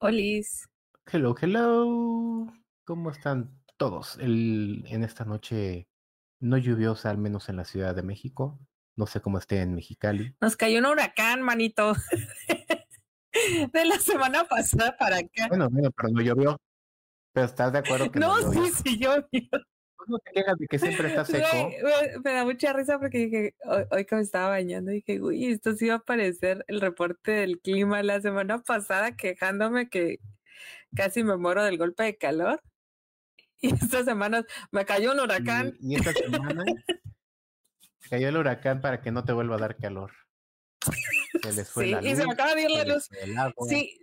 Olis. Hello, hello. ¿Cómo están todos el, en esta noche no lluviosa, al menos en la Ciudad de México? No sé cómo esté en Mexicali. Nos cayó un huracán, manito. de la semana pasada para acá. Bueno, bueno, pero no llovió. Pero estás de acuerdo que no, no, sí, sí llovió. ¿Cómo te quejas de que siempre está seco? Me da mucha risa porque dije, hoy, hoy que me estaba bañando, dije, uy, esto sí va a aparecer el reporte del clima la semana pasada quejándome que casi me muero del golpe de calor. Y esta semana me cayó un huracán. Y, y esta semana cayó el huracán para que no te vuelva a dar calor. Se les fue Sí, la y se me luz, acaba de ir se la luz. Sí,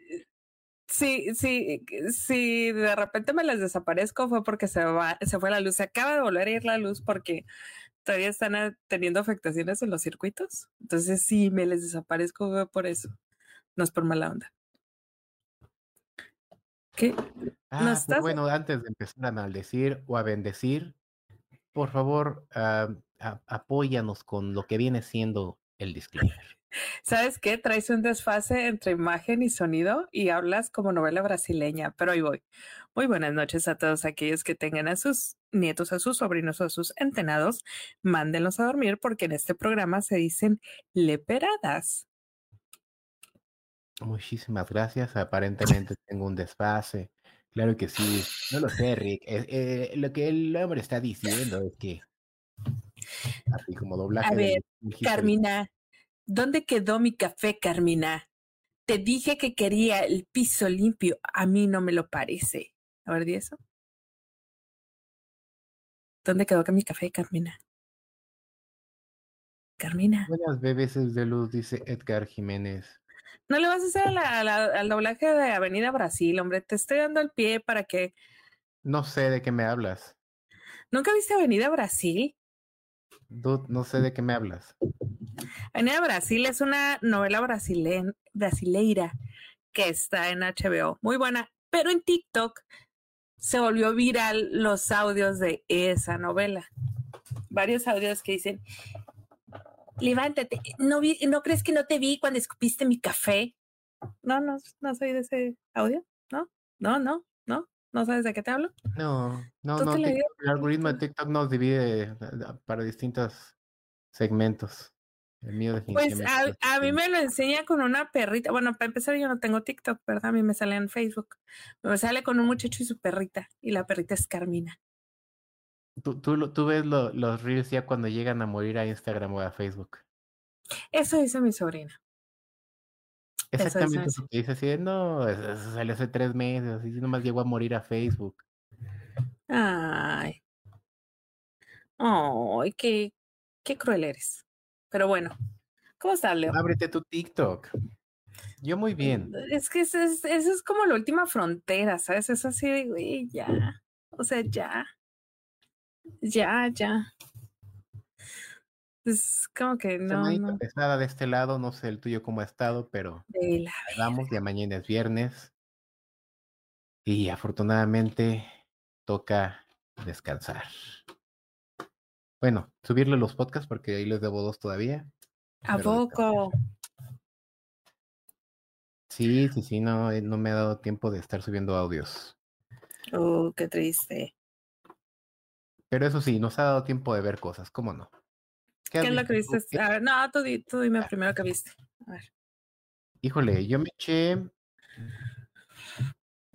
sí, sí, sí, de repente me les desaparezco fue porque se va, se fue la luz. Se acaba de volver a ir la luz porque todavía están ah, teniendo afectaciones en los circuitos. Entonces, sí, me les desaparezco fue por eso. No es por mala onda. ¿Qué? Ah, ¿No pero estás? bueno, antes de empezar a maldecir o a bendecir, por favor, ah, a- apóyanos con lo que viene siendo el disclaimer. ¿Sabes qué? Traes un desfase entre imagen y sonido y hablas como novela brasileña, pero ahí voy. Muy buenas noches a todos aquellos que tengan a sus nietos, a sus sobrinos o a sus entenados. Mándenlos a dormir porque en este programa se dicen leperadas. Muchísimas gracias. Aparentemente tengo un desfase. Claro que sí. No lo sé, Rick. Eh, eh, lo que el hombre está diciendo es que, así como doblaje. A ver, History- Carmina, ¿dónde quedó mi café, Carmina? Te dije que quería el piso limpio. A mí no me lo parece. A ver, ¿di eso? ¿Dónde quedó que mi café, Carmina? Carmina. Buenas veces de luz, dice Edgar Jiménez. No le vas a hacer a la- a la- al doblaje de Avenida Brasil, hombre. Te estoy dando el pie para que. No sé de qué me hablas. ¿Nunca viste Avenida Brasil? Dude, no sé de qué me hablas. Avenida Brasil es una novela brasileña, brasileira que está en HBO. Muy buena. Pero en TikTok se volvió viral los audios de esa novela. Varios audios que dicen. Levántate, ¿no, vi, ¿no crees que no te vi cuando escupiste mi café? No, no, no soy de ese audio, ¿no? No, no, no, no sabes de qué te hablo. No, no, ¿Tú no. TikTok- el algoritmo de TikTok nos divide eh, para distintos segmentos. El mío Pues a, a mí me lo enseña con una perrita. Bueno, para empezar, yo no tengo TikTok, ¿verdad? A mí me sale en Facebook. Me sale con un muchacho y su perrita. Y la perrita es Carmina. Tú, tú, lo- tú ves lo- los reels ya cuando llegan a morir a Instagram o a Facebook. Eso dice mi sobrina. Exactamente eso que dice así no, eso eso salió hace tres meses, así nomás llegó a morir a Facebook. Ay. Ay, qué, qué cruel eres. Pero bueno, ¿cómo estás, Leo? Ábrete tu TikTok. Yo muy bien. Es que eso es, es como la última frontera, ¿sabes? Es así de, güey, ya. O sea, ya. Ya, ya. Es como que no, no. pesada de este lado, no sé el tuyo cómo ha estado, pero De vamos, ya mañana es viernes. Y afortunadamente toca descansar. Bueno, subirle los podcasts porque ahí les debo dos todavía. ¿A poco? Sí, sí, sí, no, eh, no me ha dado tiempo de estar subiendo audios. Oh, qué triste. Pero eso sí, nos ha dado tiempo de ver cosas, ¿cómo no? ¿Qué es lo que A ver, no, tú, di- tú dime primero que viste. A ver. Híjole, yo me eché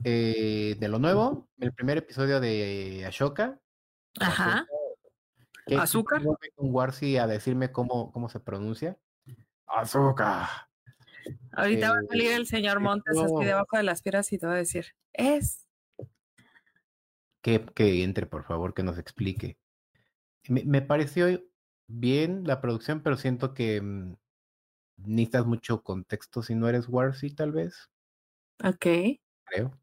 eh, de lo nuevo, el primer episodio de Ashoka. Ajá. ¿Azúcar? con Warsi a decirme cómo, cómo se pronuncia. Azúcar. Ahorita va a Eh, salir el señor Montes esto- así debajo de las piedras y te va a decir, es. Que, que entre, por favor, que nos explique. Me, me pareció bien la producción, pero siento que mm, necesitas mucho contexto si no eres Warsi, tal vez, Ok. creo.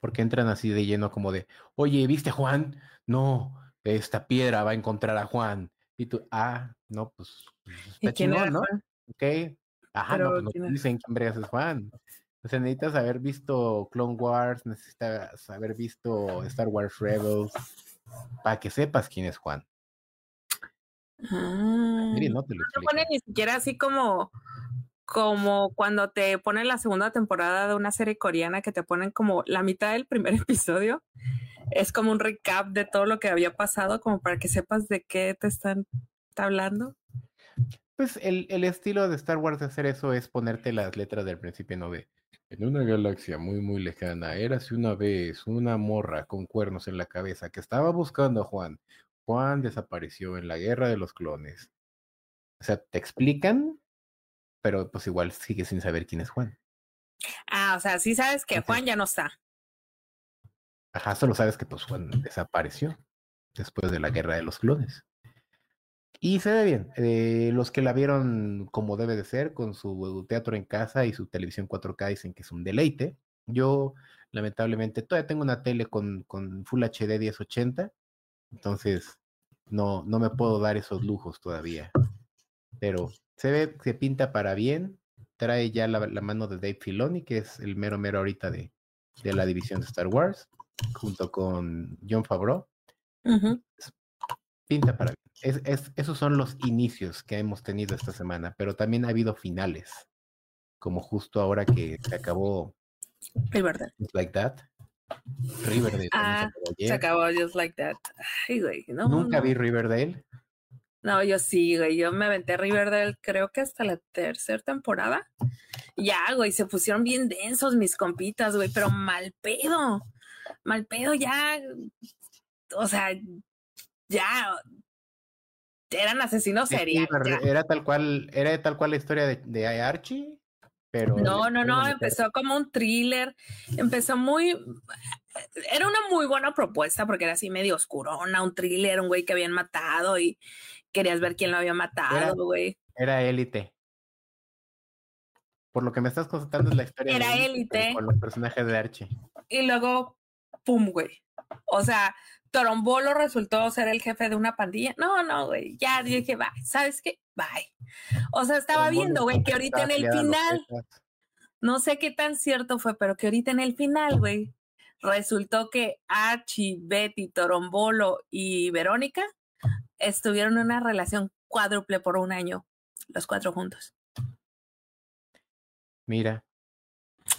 Porque entran así de lleno como de, oye, ¿viste Juan? No, esta piedra va a encontrar a Juan. Y tú, ah, no, pues pues, ¿Y está chingón, ¿no? Juan? Ok. Ajá, no, pues no ¿quién te dicen quién vergas es Juan. O sea, necesitas haber visto Clone Wars, necesitas haber visto Star Wars Rebels, para que sepas quién es Juan. Ah. Mire, no te lo No ni siquiera así como, como cuando te ponen la segunda temporada de una serie coreana que te ponen como la mitad del primer episodio. Es como un recap de todo lo que había pasado, como para que sepas de qué te están hablando. Pues el, el estilo de Star Wars de hacer eso es ponerte las letras del principio, no ve. En una galaxia muy, muy lejana, érase una vez una morra con cuernos en la cabeza que estaba buscando a Juan. Juan desapareció en la guerra de los clones. O sea, te explican, pero pues igual sigue sin saber quién es Juan. Ah, o sea, sí sabes que Juan ya no está. Ajá, solo sabes que pues Juan desapareció después de la guerra de los clones. Y se ve bien. Eh, los que la vieron como debe de ser, con su teatro en casa y su televisión 4K, dicen que es un deleite. Yo, lamentablemente, todavía tengo una tele con, con Full HD 1080, entonces no, no me puedo dar esos lujos todavía. Pero se ve, se pinta para bien. Trae ya la, mano de Dave Filoni, que es el mero mero ahorita de, de la división de Star Wars, junto con John Favreau. Pinta para bien es, esos son los inicios que hemos tenido esta semana, pero también ha habido finales, como justo ahora que se acabó Riverdale. Just Like That. Riverdale. Ah, se acabó Just Like That. Ay, güey, no, Nunca vi Riverdale. No, yo sí, güey. Yo me aventé Riverdale creo que hasta la tercera temporada. Ya, güey, se pusieron bien densos mis compitas, güey, pero mal pedo. Mal pedo, ya. O sea, ya eran asesinos seriales. era tal cual, era tal cual la historia de, de Archie, pero no, no, no, empezó como un thriller, empezó muy, era una muy buena propuesta porque era así medio oscurona, un thriller, un güey que habían matado y querías ver quién lo había matado, güey. Era élite. Por lo que me estás contando es la historia. Era élite. Con los personajes de Archie. Y luego, pum, güey. O sea, Torombolo resultó ser el jefe de una pandilla. No, no, güey, ya dije, bye, ¿sabes qué? Bye. O sea, estaba viendo, güey, que ahorita en el final, no sé qué tan cierto fue, pero que ahorita en el final, güey, resultó que Archie, Betty, Torombolo y Verónica estuvieron en una relación cuádruple por un año, los cuatro juntos. Mira,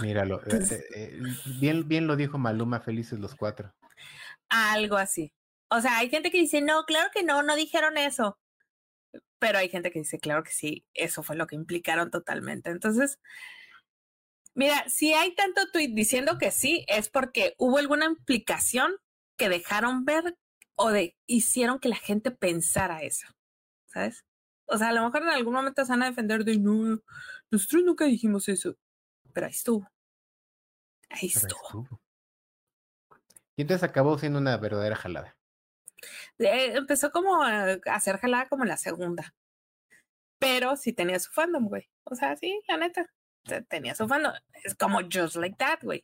míralo. Eh, eh, bien, bien lo dijo Maluma, felices los cuatro. Algo así. O sea, hay gente que dice, no, claro que no, no dijeron eso. Pero hay gente que dice, claro que sí, eso fue lo que implicaron totalmente. Entonces, mira, si hay tanto tweet diciendo que sí, es porque hubo alguna implicación que dejaron ver o de hicieron que la gente pensara eso. ¿Sabes? O sea, a lo mejor en algún momento se van a defender de no, nosotros nunca dijimos eso. Pero ahí estuvo. Ahí estuvo. Y entonces acabó siendo una verdadera jalada. Eh, empezó como a hacer jalada como la segunda. Pero sí tenía su fandom, güey. O sea, sí, la neta. Tenía su fandom. Es como Just Like That, güey.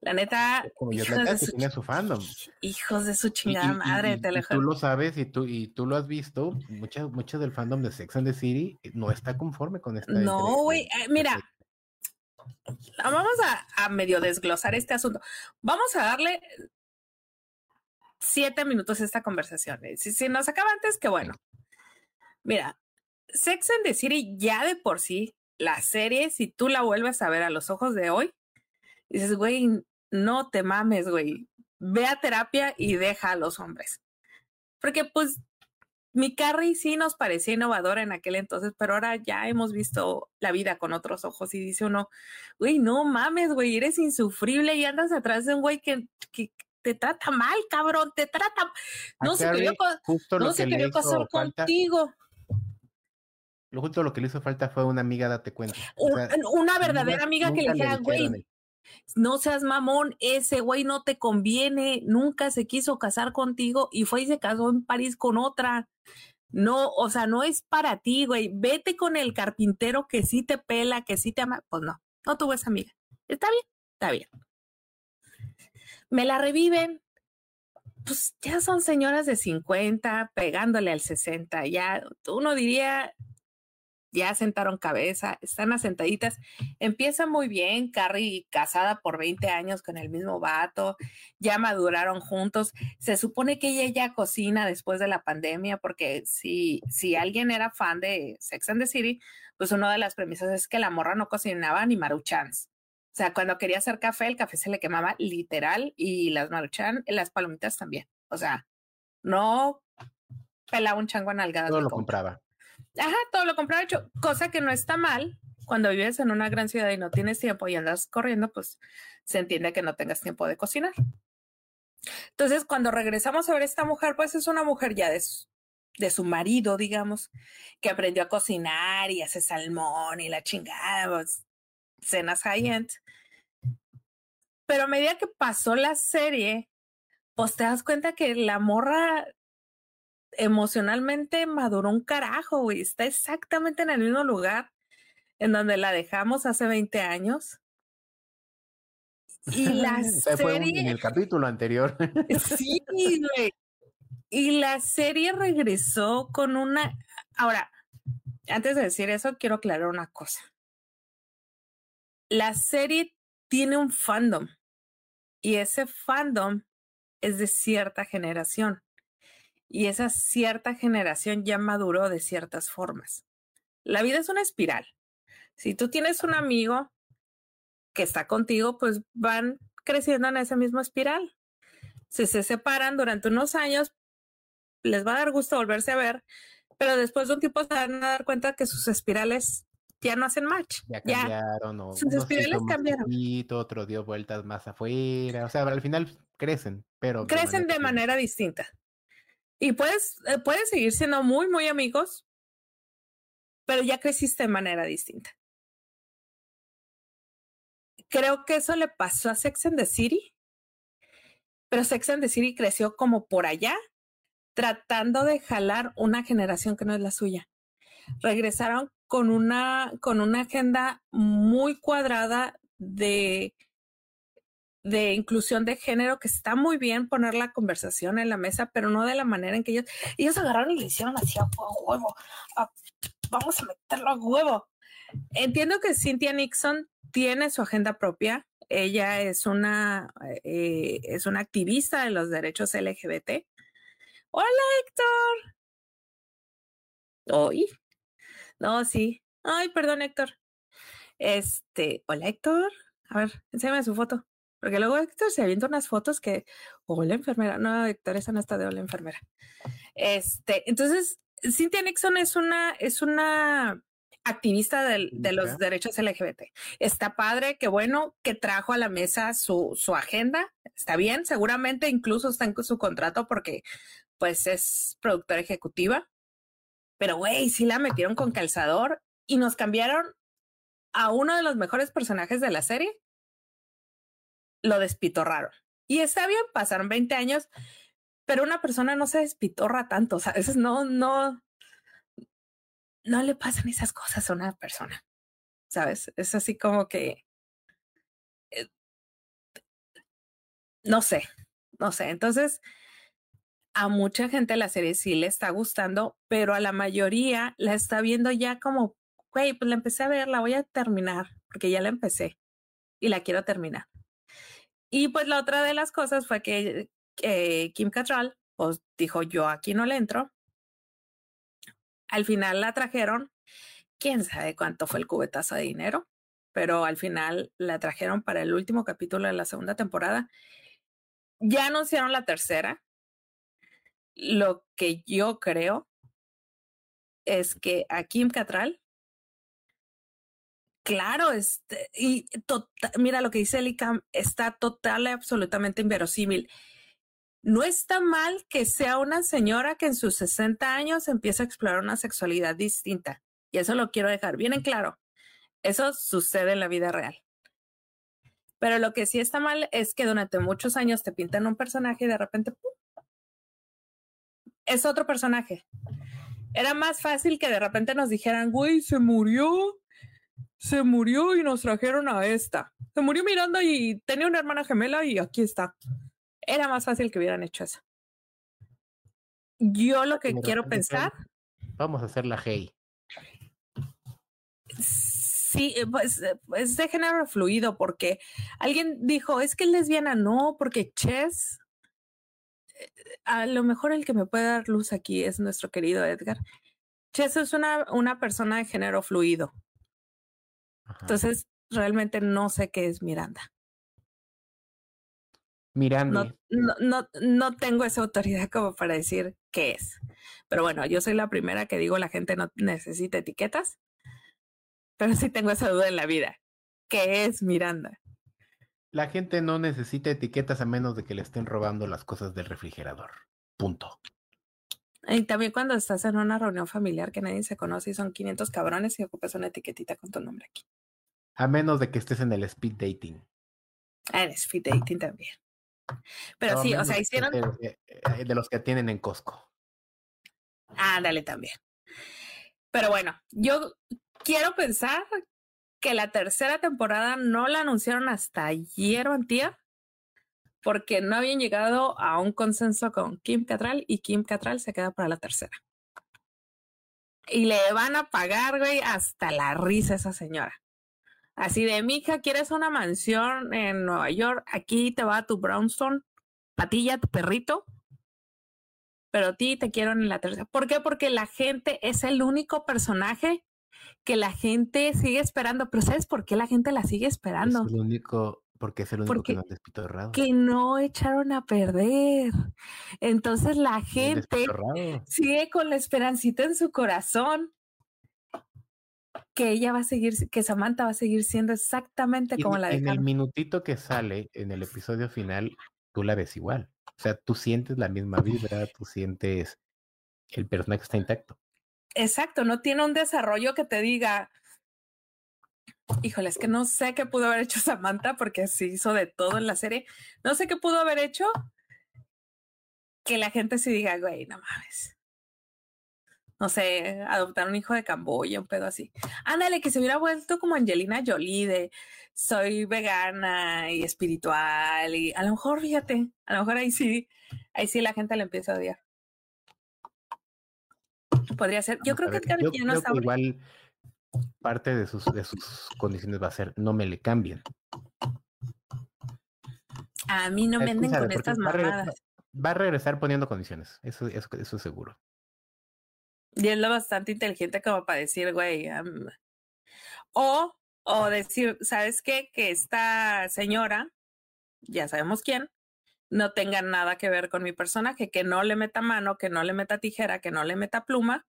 La neta. Como Just Like That, tenía su fandom. Hijos de su chingada madre, te Tú lo sabes y tú, y tú lo has visto. Mucho, mucho del fandom de Sex and the City no está conforme con esta. No, güey. Eh, mira, vamos a, medio desglosar este asunto. Vamos a darle siete minutos a esta conversación. Si, si nos acaba antes, que bueno. Mira, Sex and the City ya de por sí, la serie, si tú la vuelves a ver a los ojos de hoy, dices, güey, no te mames, güey. Ve a terapia y deja a los hombres. Porque pues mi Carrie sí nos parecía innovadora en aquel entonces, pero ahora ya hemos visto la vida con otros ojos y dice uno, güey, no mames, güey, eres insufrible y andas atrás de un güey que, que te trata mal, cabrón, te trata, no se quería, no se quería pasar contigo. Lo justo lo que le hizo falta fue una amiga, date cuenta. una verdadera amiga que le dijera, güey, no seas mamón, ese güey no te conviene, nunca se quiso casar contigo y fue y se casó en París con otra. No, o sea, no es para ti, güey. Vete con el carpintero que sí te pela, que sí te ama. Pues no, no tuvo esa amiga. Está bien, está bien. Me la reviven. Pues ya son señoras de 50 pegándole al 60. Ya uno diría, ya sentaron cabeza, están asentaditas. Empieza muy bien, Carrie casada por 20 años con el mismo vato, ya maduraron juntos. Se supone que ella ya cocina después de la pandemia, porque si, si alguien era fan de Sex and the City, pues una de las premisas es que la morra no cocinaba ni maruchans. O sea, cuando quería hacer café, el café se le quemaba literal y las maruchan, las palomitas también. O sea, no pelaba un chango en algadas. Todo lo compraba. Ajá, todo lo compraba hecho, cosa que no está mal. Cuando vives en una gran ciudad y no tienes tiempo y andas corriendo, pues se entiende que no tengas tiempo de cocinar. Entonces, cuando regresamos a ver a esta mujer, pues es una mujer ya de su, de su marido, digamos, que aprendió a cocinar y hace salmón y la chingada, pues, cenas high-end. Pero a medida que pasó la serie, pues te das cuenta que la morra emocionalmente maduró un carajo, güey. Está exactamente en el mismo lugar en donde la dejamos hace 20 años. Y la serie. Fue en el capítulo anterior. sí, güey. Y la serie regresó con una. Ahora, antes de decir eso, quiero aclarar una cosa. La serie tiene un fandom y ese fandom es de cierta generación y esa cierta generación ya maduró de ciertas formas. La vida es una espiral. Si tú tienes un amigo que está contigo, pues van creciendo en esa misma espiral. Si se separan durante unos años, les va a dar gusto volverse a ver, pero después de un tiempo se van a dar cuenta que sus espirales ya no hacen match. Ya cambiaron, o sus espirales cambiaron. otro dio vueltas más afuera, o sea, al final crecen, pero... Crecen de manera, distinta. Y puedes, eh, puedes seguir siendo muy, muy amigos, pero ya creciste de manera distinta. Creo que eso le pasó a Sex and the City, pero Sex and the City creció como por allá, tratando de jalar una generación que no es la suya. Regresaron con una, con una agenda muy cuadrada de, de inclusión de género, que está muy bien poner la conversación en la mesa, pero no de la manera en que ellos, ellos agarraron y le hicieron así a huevo, vamos a meterlo a huevo. Entiendo que Cynthia Nixon tiene su agenda propia. Ella es una, eh, es una activista de los derechos LGBT. Hola, Héctor. Hoy. No, sí. Ay, perdón, Héctor. Este, hola, Héctor. A ver, enséñame su foto. Porque luego Héctor se avienta unas fotos que, hola enfermera, no, Héctor, esa no está de hola enfermera. Este, entonces, Cynthia Nixon es una, es una activista de los derechos LGBT. Está padre, que bueno, que trajo a la mesa su, su agenda. Está bien, seguramente incluso está en su contrato porque pues es productora ejecutiva. Pero güey, sí la metieron con calzador y nos cambiaron a uno de los mejores personajes de la serie. Lo despitorraron. Y está bien, pasaron 20 años, pero una persona no se despitorra tanto, o sea, eso no, no, no le pasan esas cosas a una persona, ¿sabes? Es así como que, eh, no sé, no sé. Entonces, a mucha gente la serie sí le está gustando, pero a la mayoría la está viendo ya como, güey, pues la empecé a ver, la voy a terminar, porque ya la empecé y la quiero terminar. Y pues la otra de las cosas fue que Kim Cattrall pues dijo, yo aquí no le entro, al final la trajeron, quién sabe cuánto fue el cubetazo de dinero, pero al final la trajeron para el último capítulo de la segunda temporada. Ya anunciaron la tercera. Lo que yo creo es que a Kim Catral, claro, este, y tota, mira lo que dice Elicam, está total y absolutamente inverosímil. No está mal que sea una señora que en sus 60 años empieza a explorar una sexualidad distinta. Y eso lo quiero dejar bien en claro. Eso sucede en la vida real. Pero lo que sí está mal es que durante muchos años te pintan un personaje y de repente es otro personaje. Era más fácil que de repente nos dijeran, güey, se murió, se murió y nos trajeron a esta. Se murió Miranda y tenía una hermana gemela y aquí está. Era más fácil que hubieran hecho eso. Yo lo que quiero pensar. Vamos a hacer la hey. Sí, eh, pues es de género fluido, porque alguien dijo, es que es lesbiana, no, porque Chess, eh, a lo mejor el que me puede dar luz aquí es nuestro querido Edgar. Chess es una, una persona de género fluido. Entonces, realmente no sé qué es Miranda. Miranda. No, no, no, tengo esa autoridad como para decir qué es. Pero bueno, yo soy la primera que digo la gente no necesita etiquetas, pero sí tengo esa duda en la vida. ¿Qué es Miranda? La gente no necesita etiquetas a menos de que le estén robando las cosas del refrigerador. Punto. Y también cuando estás en una reunión familiar que nadie se conoce y son 500 cabrones y ocupas una etiquetita con tu nombre aquí. A menos de que estés en el speed dating. Ah, en speed dating también. Pero sí, o sea, hicieron. Eh, eh, de los que tienen en Costco. Ah, dale también. Pero bueno, yo quiero pensar que la tercera temporada no la anunciaron hasta ayer o antier, porque no habían llegado a un consenso con Kim Catral y Kim Catral se queda para la tercera. Y le van a pagar, güey, hasta la risa a esa señora. Así de, mija, ¿quieres una mansión en Nueva York? Aquí te va tu brownstone, patilla, tu perrito. Pero a ti te quiero en la tercera. ¿Por qué? Porque la gente es el único personaje que la gente sigue esperando. Pero ¿sabes por qué la gente la sigue esperando? Es el único, porque es el único que no despitorrado. Que no echaron a perder. Entonces la gente sigue con la esperancita en su corazón que ella va a seguir, que Samantha va a seguir siendo exactamente como la de En el minutito que sale en el episodio final, tú la ves igual. O sea, tú sientes la misma vibra, tú sientes el personaje está intacto. Exacto, no tiene un desarrollo que te diga, híjole, es que no sé qué pudo haber hecho Samantha porque se hizo de todo en la serie. No sé qué pudo haber hecho que la gente se diga, güey, no mames no sé, adoptar un hijo de Camboya, un pedo así. Ándale, que se hubiera vuelto como Angelina Jolie de soy vegana y espiritual y a lo mejor, fíjate, a lo mejor ahí sí, ahí sí la gente le empieza a odiar. Podría ser. Yo creo que yo creo que igual parte de sus, de sus condiciones va a ser no me le cambien. A mí no me anden con estas mamadas. Va a regresar poniendo condiciones, eso, eso, eso es seguro. Y es lo bastante inteligente como para decir, güey, o, o decir, ¿sabes qué? Que esta señora, ya sabemos quién, no tenga nada que ver con mi personaje, que no le meta mano, que no le meta tijera, que no le meta pluma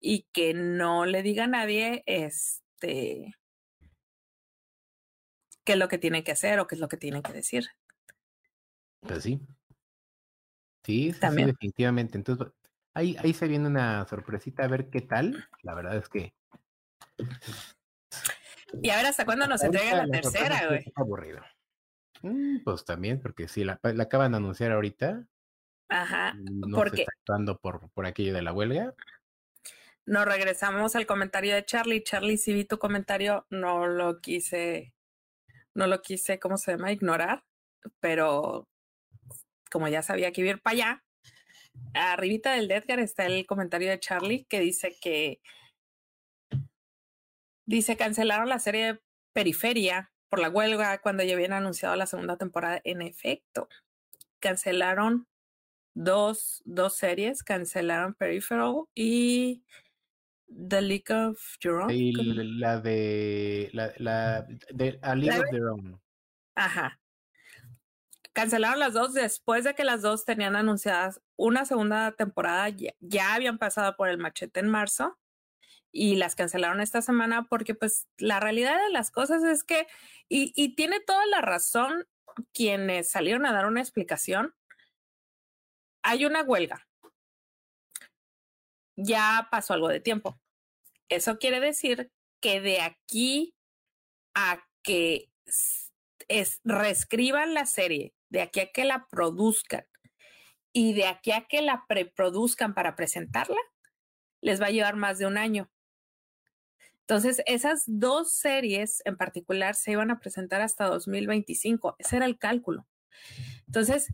y que no le diga a nadie, este, qué es lo que tiene que hacer o qué es lo que tiene que decir. Pues sí. Sí, sí, sí definitivamente. Entonces, Ahí, ahí se viene una sorpresita a ver qué tal. La verdad es que. Y a ver hasta cuándo nos entrega la, tercera, güey. Aburrido. Mm, pues también, porque si la, la, acaban de anunciar ahorita. Ajá. No porque... se está actuando por, por aquello de la huelga. Nos regresamos al comentario de Charlie. Charlie, si vi tu comentario, no lo quise, no lo quise, ¿cómo se llama? Ignorar. Pero como ya sabía que iba a ir para allá, arribita del Edgar está el comentario de Charlie que dice que dice cancelaron la serie Periferia por la huelga cuando ya habían anunciado la segunda temporada. En efecto, cancelaron dos, dos series, cancelaron Peripheral y The League of Your Own. Y la de la, la de A League of Their Own. Ajá cancelaron las dos después de que las dos tenían anunciadas una segunda temporada, ya, habían pasado por el machete en marzo y las cancelaron esta semana porque pues la realidad de las cosas es que, y, y tiene toda la razón quienes salieron a dar una explicación, hay una huelga. Ya pasó algo de tiempo. Eso quiere decir que de aquí a que es, reescriban la serie de aquí a que la produzcan y de aquí a que la preproduzcan para presentarla, les va a llevar más de un año. Entonces, esas dos series en particular se iban a presentar hasta 2025. Ese era el cálculo. Entonces,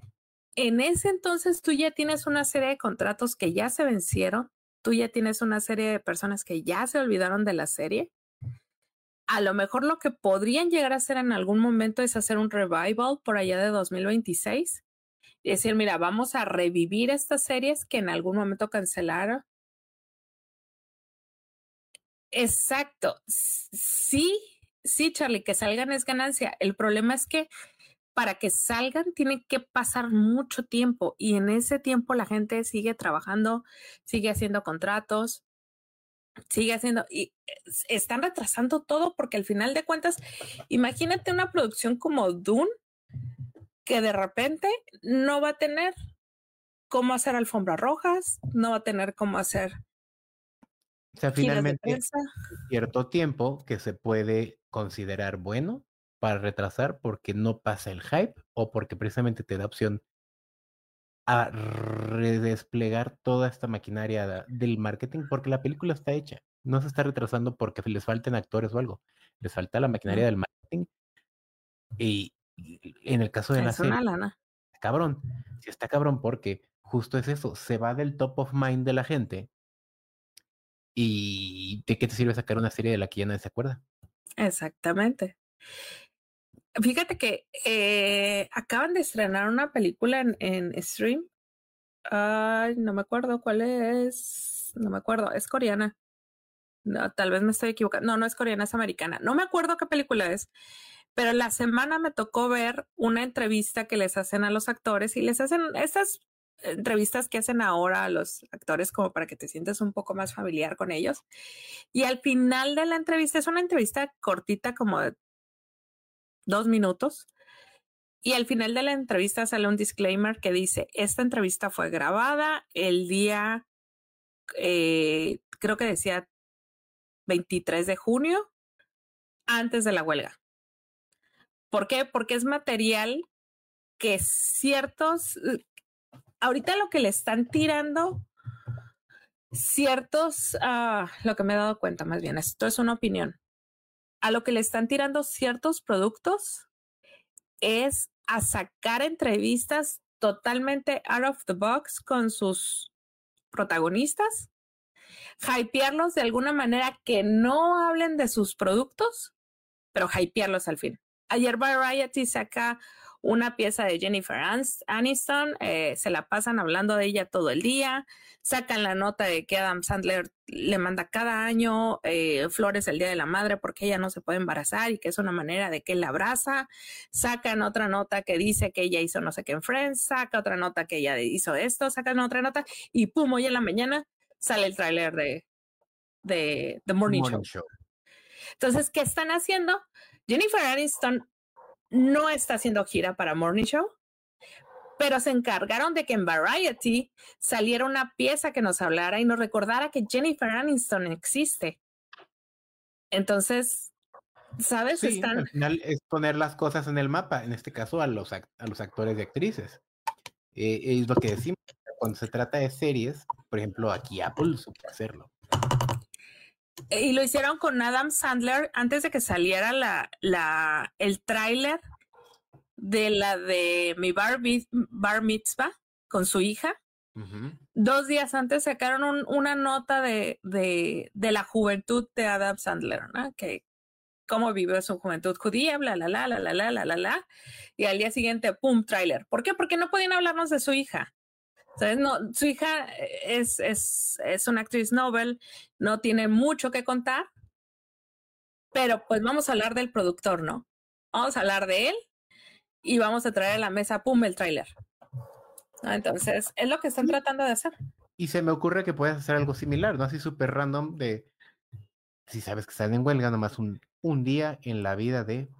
en ese entonces tú ya tienes una serie de contratos que ya se vencieron, tú ya tienes una serie de personas que ya se olvidaron de la serie a lo mejor lo que podrían llegar a hacer en algún momento es hacer un revival por allá de 2026 y decir, mira, vamos a revivir estas series que en algún momento cancelaron Exacto. Sí, sí, Charlie, que salgan es ganancia. El problema es que para que salgan tiene que pasar mucho tiempo y en ese tiempo la gente sigue trabajando, sigue haciendo contratos, sigue haciendo y están retrasando todo porque al final de cuentas, imagínate una producción como Dune que de repente no va a tener cómo hacer alfombras rojas, no va a tener cómo hacer. O sea, finalmente cierto tiempo que se puede considerar bueno para retrasar porque no pasa el hype o porque precisamente te da opción a redesplegar toda esta maquinaria del marketing porque la película está hecha. No se está retrasando porque les falten actores o algo. Les falta la maquinaria del marketing. Y, en el caso de la serie, cabrón. Si está cabrón porque justo es eso, se va del top of mind de la gente. ¿Y de qué te sirve sacar una serie de la que ya nadie se acuerda? Exactamente. Fíjate que eh, acaban de estrenar una película en, en stream. Ay, no me acuerdo cuál es. No me acuerdo. Es coreana. No, tal vez me estoy equivocando. No, no es coreana, es americana. No me acuerdo qué película es. Pero la semana me tocó ver una entrevista que les hacen a los actores y les hacen esas entrevistas que hacen ahora a los actores como para que te sientas un poco más familiar con ellos. Y al final de la entrevista, es una entrevista cortita como de dos minutos. Y al final de la entrevista sale un disclaimer que dice, esta entrevista fue grabada el día, eh, creo que decía 23 de junio, antes de la huelga. ¿Por qué? Porque es material que ciertos, eh, ahorita lo que le están tirando, ciertos, uh, lo que me he dado cuenta más bien, esto es una opinión, a lo que le están tirando ciertos productos es a sacar entrevistas totalmente out of the box con sus protagonistas, hypearlos de alguna manera que no hablen de sus productos, pero hypearlos al fin. Ayer Variety saca una pieza de Jennifer Aniston, eh, se la pasan hablando de ella todo el día, sacan la nota de que Adam Sandler le manda cada año eh, flores el Día de la Madre porque ella no se puede embarazar y que es una manera de que él la abraza, sacan otra nota que dice que ella hizo no sé qué en Friends, saca otra nota que ella hizo esto, sacan otra nota y pum, hoy en la mañana sale el tráiler de, de The Morning, Show. Entonces, ¿qué están haciendo? Jennifer Aniston no está haciendo gira para Morning Show, pero se encargaron de que en Variety saliera una pieza que nos hablara y nos recordara que Jennifer Aniston existe. Entonces, ¿sabes? Están... Al final es poner las cosas en el mapa, en este caso a los, a los actores y actrices. Eh, es lo que decimos. Cuando se trata de series, por ejemplo, aquí Apple supo hacerlo. Y lo hicieron con Adam Sandler antes de que saliera la, la, el tráiler de la de mi bar, bar mitzvah con su hija. Dos días antes sacaron una nota de, de, de, la juventud de Adam Sandler, ¿no? Que cómo vivió su juventud judía, bla, la, la, la, la, la, la, la, la. Y al día siguiente, pum, tráiler. ¿Por qué? Porque no podían hablarnos de su hija. No, su hija es, es, es una actriz Nobel, no tiene mucho que contar, pero pues vamos a hablar del productor, ¿no? Vamos a hablar de él y vamos a traer a la mesa, pum, el tráiler. Entonces, es lo que están tratando de hacer. Y se me ocurre que puedes hacer algo similar, ¿no? Así súper random de, si sabes que están en huelga, nomás un, un día en la vida de,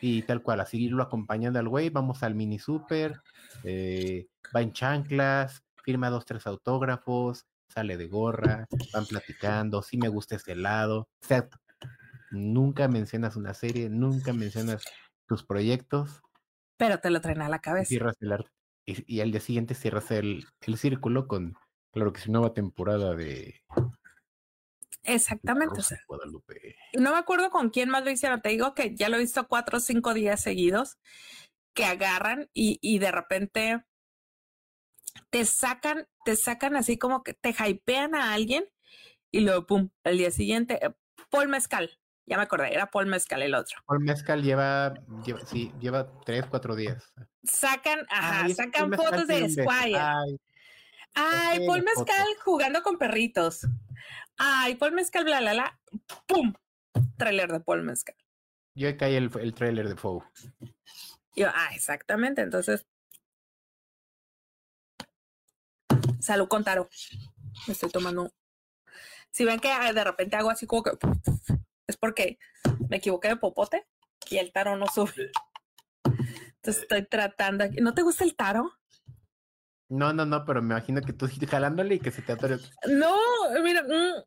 y tal cual, así irlo acompañando al güey, vamos al mini super, eh, va en chanclas, firma dos, tres autógrafos, sale de gorra, van platicando, sí me gusta este lado. O sea, nunca mencionas una serie, nunca mencionas tus proyectos. Pero te lo traen a la cabeza. Cierras el arte. Y, al día siguiente cierras el, el círculo con, claro que si nueva temporada de Exactamente. no me acuerdo con quién más lo hicieron. Te digo que ya lo he visto cuatro o cinco días seguidos que agarran y, y de repente te sacan, te sacan así como que te hypean a alguien y luego, pum, el día siguiente, eh, Paul Mezcal, ya me acordé, era Paul Mezcal el otro. Paul Mezcal lleva, lleva sí, lleva tres, cuatro días. Sacan, ajá, sacan fotos de Squire. Ay, Ay Paul Mezcal jugando con perritos. Ay, Paul Mezcal, bla, bla, bla. ¡Pum! Trailer de Paul Mezcal. Yo caí el, el trailer de Foe. Yo, ah, exactamente. Entonces, salud con Taro. Me estoy tomando. Si ven que ah, de repente hago así como que es porque me equivoqué de popote y el taro no sube. Entonces estoy tratando. ¿No te gusta el taro? No, no, no, pero me imagino que tú jalándole y que se te atore. No, mira. Mm.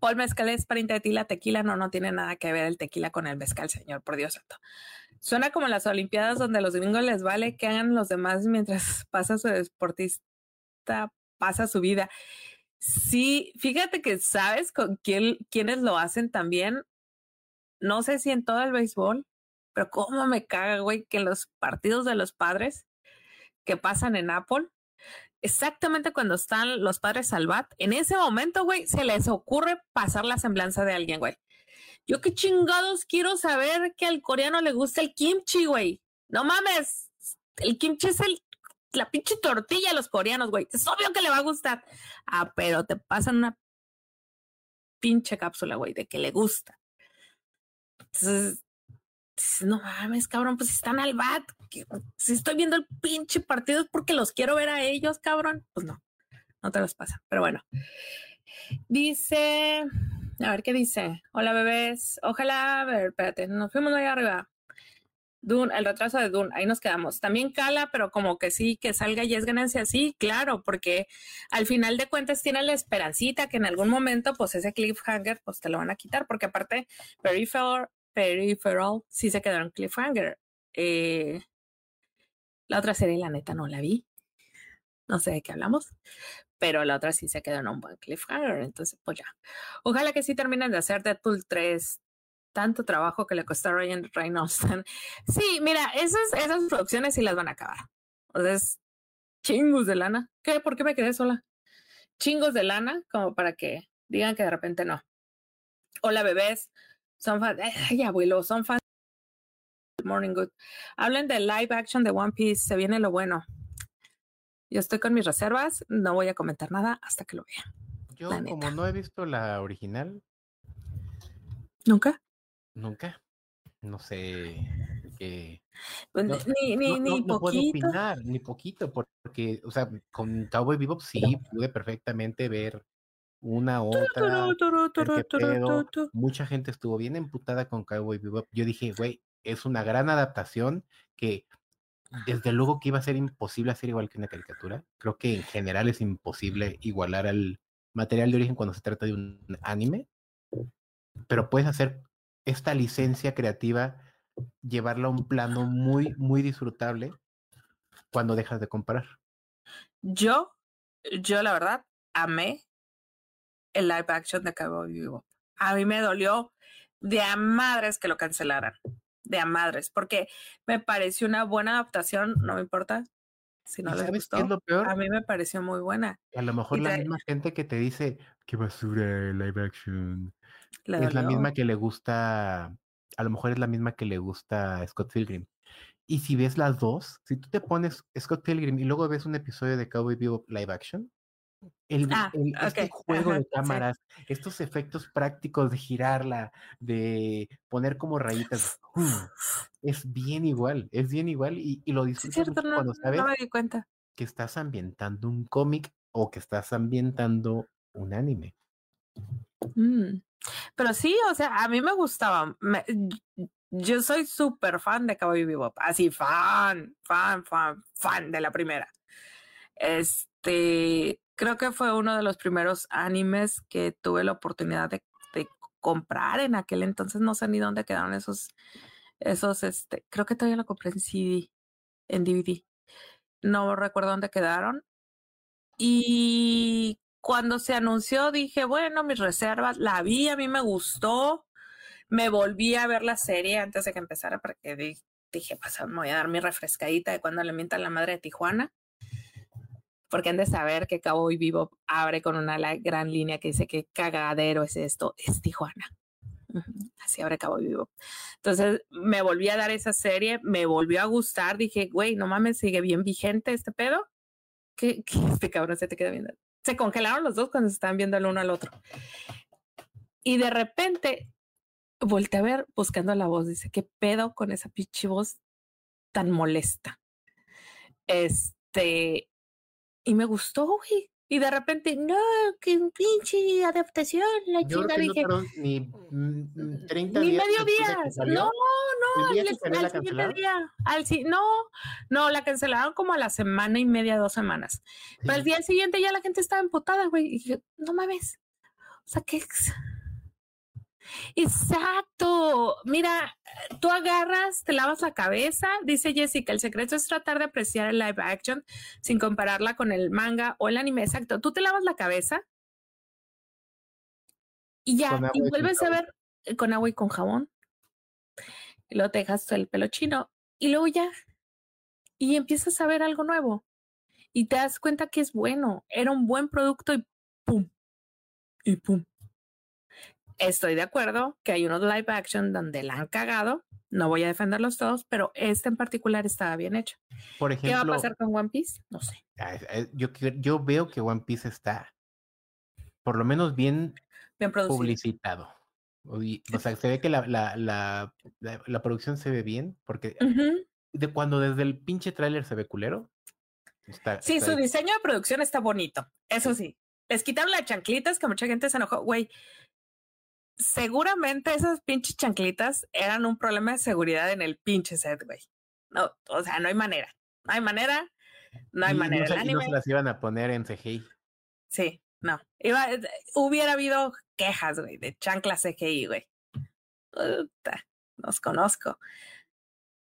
Paul Mezcal es pariente de ti, la tequila no, no tiene nada que ver el tequila con el mezcal, señor, por Dios santo. Suena como las Olimpiadas donde los gringos les vale que hagan los demás mientras pasa su deportista, pasa su vida. Sí, fíjate que sabes con quién, quiénes lo hacen también. No sé si en todo el béisbol, pero cómo me caga, güey, que los partidos de los padres que pasan en Apple, exactamente cuando están los padres al bat, en ese momento, güey, se les ocurre pasar la semblanza de alguien, güey. Yo qué chingados quiero saber que al coreano le gusta el kimchi, güey. No mames. El kimchi es el, la pinche tortilla a los coreanos, güey. Es obvio que le va a gustar. Ah, pero te pasan una pinche cápsula, güey, de que le gusta. Entonces, no mames, cabrón, pues están al bat. Si estoy viendo el pinche partido es porque los quiero ver a ellos, cabrón. Pues no, no te los pasa. Pero bueno. Dice, a ver qué dice. Hola bebés. Ojalá, a ver, espérate, nos fuimos ahí arriba. Dune, el retraso de Dune, ahí nos quedamos. También cala, pero como que sí, que salga y es ganancia, sí, claro, porque al final de cuentas tiene la esperancita que en algún momento, pues ese cliffhanger, pues te lo van a quitar, porque aparte, Peripheral, Peripheral sí se quedó en cliffhanger. Eh, la otra serie, la neta, no la vi. No sé de qué hablamos, pero la otra sí se quedó en un buen cliffhanger. Entonces, pues ya. Ojalá que sí terminen de hacer Deadpool 3 tanto trabajo que le costó a Ryan Reynolds. Sí, mira, esas, esas producciones sí las van a acabar. O sea, es chingos de lana. ¿Qué? ¿Por qué me quedé sola? Chingos de lana, como para que digan que de repente no. Hola, bebés. Son fans. Ay, abuelo, son fans. Morning Good. Hablen de live action de One Piece. Se viene lo bueno. Yo estoy con mis reservas. No voy a comentar nada hasta que lo vea. Yo, como no he visto la original. ¿Nunca? Nunca. No sé qué. Pues, ni, ni, ni no puedo poquito. opinar, ni poquito, porque, o sea, con Cowboy Bebop sí pude perfectamente ver una otra. Turu, turu, turu. Mucha gente estuvo bien emputada con Cowboy Bebop. Yo dije, güey, es una gran adaptación que desde luego que iba a ser imposible hacer igual que una caricatura. Creo que en general es imposible igualar al material de origen cuando se trata de un anime, pero puedes hacer esta licencia creativa, llevarla a un plano muy, muy disfrutable cuando dejas de comparar. Yo, yo la verdad, amé el live action de Cowboy Bebop. A mí me dolió de a madres que lo cancelaran. De a madres, porque me pareció una buena adaptación, no me importa si no ¿Y les gustó. es lo peor? A mí me pareció muy buena. A lo mejor Y la misma gente que te dice, qué basura live action. Le es la misma que le gusta, a lo mejor es la misma que le gusta a Scott Pilgrim. Y si ves las dos, si tú te pones Scott Pilgrim y luego ves un episodio de Cowboy Bebop live action, el, Ah, el- este juego ajá, de sí. cámaras, estos efectos prácticos de girarla, de poner como rayitas, es bien igual, es bien igual y, y lo disfrutas no, cuando sabes no me di cuenta. que estás ambientando un cómic o que estás ambientando un anime. Mm. Pero sí, o sea, a mí me gustaba. me- yo soy súper fan de Cowboy Bebop. Así, fan, fan, fan, fan de la primera. Este, creo que fue uno de los primeros animes que tuve la oportunidad de, comprar en aquel entonces. No sé ni dónde quedaron esos, esos, este, creo que todavía lo compré en CD, en DVD. No recuerdo dónde quedaron. Y cuando se anunció dije, bueno, mis reservas, la vi, a mí me gustó. Me volví a ver la serie antes de que empezara porque di- dije, pues me voy a dar mi refrescadita de cuando le mientan la madre de Tijuana. Porque han de saber que Cowboy Vivo abre con una gran línea que dice que cagadero es esto, es Tijuana. Así abre Cowboy Vivo. Entonces me volví a dar esa serie, me volvió a gustar. Dije, güey, no mames, sigue bien vigente este pedo. Que este cabrón se te queda viendo. Se congelaron los dos cuando se estaban viendo el uno al otro. Y de repente volteé a ver buscando la voz. Dice, ¿qué pedo con esa pinche voz tan molesta? Este, y me gustó, güey. Y de repente, no, qué pinche adaptación, la Yo chica que dije. no tardó ni mm, 30 Ni días. medio día. que. No, no, ¿El día al, que siguiente día. Al, no, no, la cancelaron como a la semana y media, dos semanas. Pero al día siguiente ya la gente estaba emputada, güey. Y dije, no mames. O sea, ¿qué? Exacto. Mira, tú agarras, te lavas la cabeza, dice Jessica, el secreto es tratar de apreciar el live action sin compararla con el manga o el anime. Exacto. Tú te lavas la cabeza y ya, y vuelves a ver eh, con agua y con jabón. Y luego te dejas el pelo chino y luego ya. Y empiezas a ver algo nuevo. Y te das cuenta que es bueno. Era un buen producto y pum. Y pum. Estoy de acuerdo que hay unos live action donde la han cagado. No voy a defenderlos todos, pero este en particular estaba bien hecho. Por ¿Qué va a ejemplo, pasar con One Piece? No sé. eh, yo, yo veo que One Piece está por lo menos bien Bien publicitado. O y- o sea, se ve que la, la, la, la, la producción se ve bien, porque de cuando desde el pinche tráiler se ve culero. Está, Sí, está su diseño de producción está bonito. Eso sí. Les quitaron las chanclitas que mucha gente se enojó. Güey, seguramente esas pinches chanclitas eran un problema de seguridad en el pinche set, güey. No, o sea, no hay manera. No hay manera. No hay y manera. No, El se, y no anime, se las iban a poner en CGI. sí, no. Iba, hubiera habido quejas, güey, de chanclas CGI, güey. Puta, los conozco.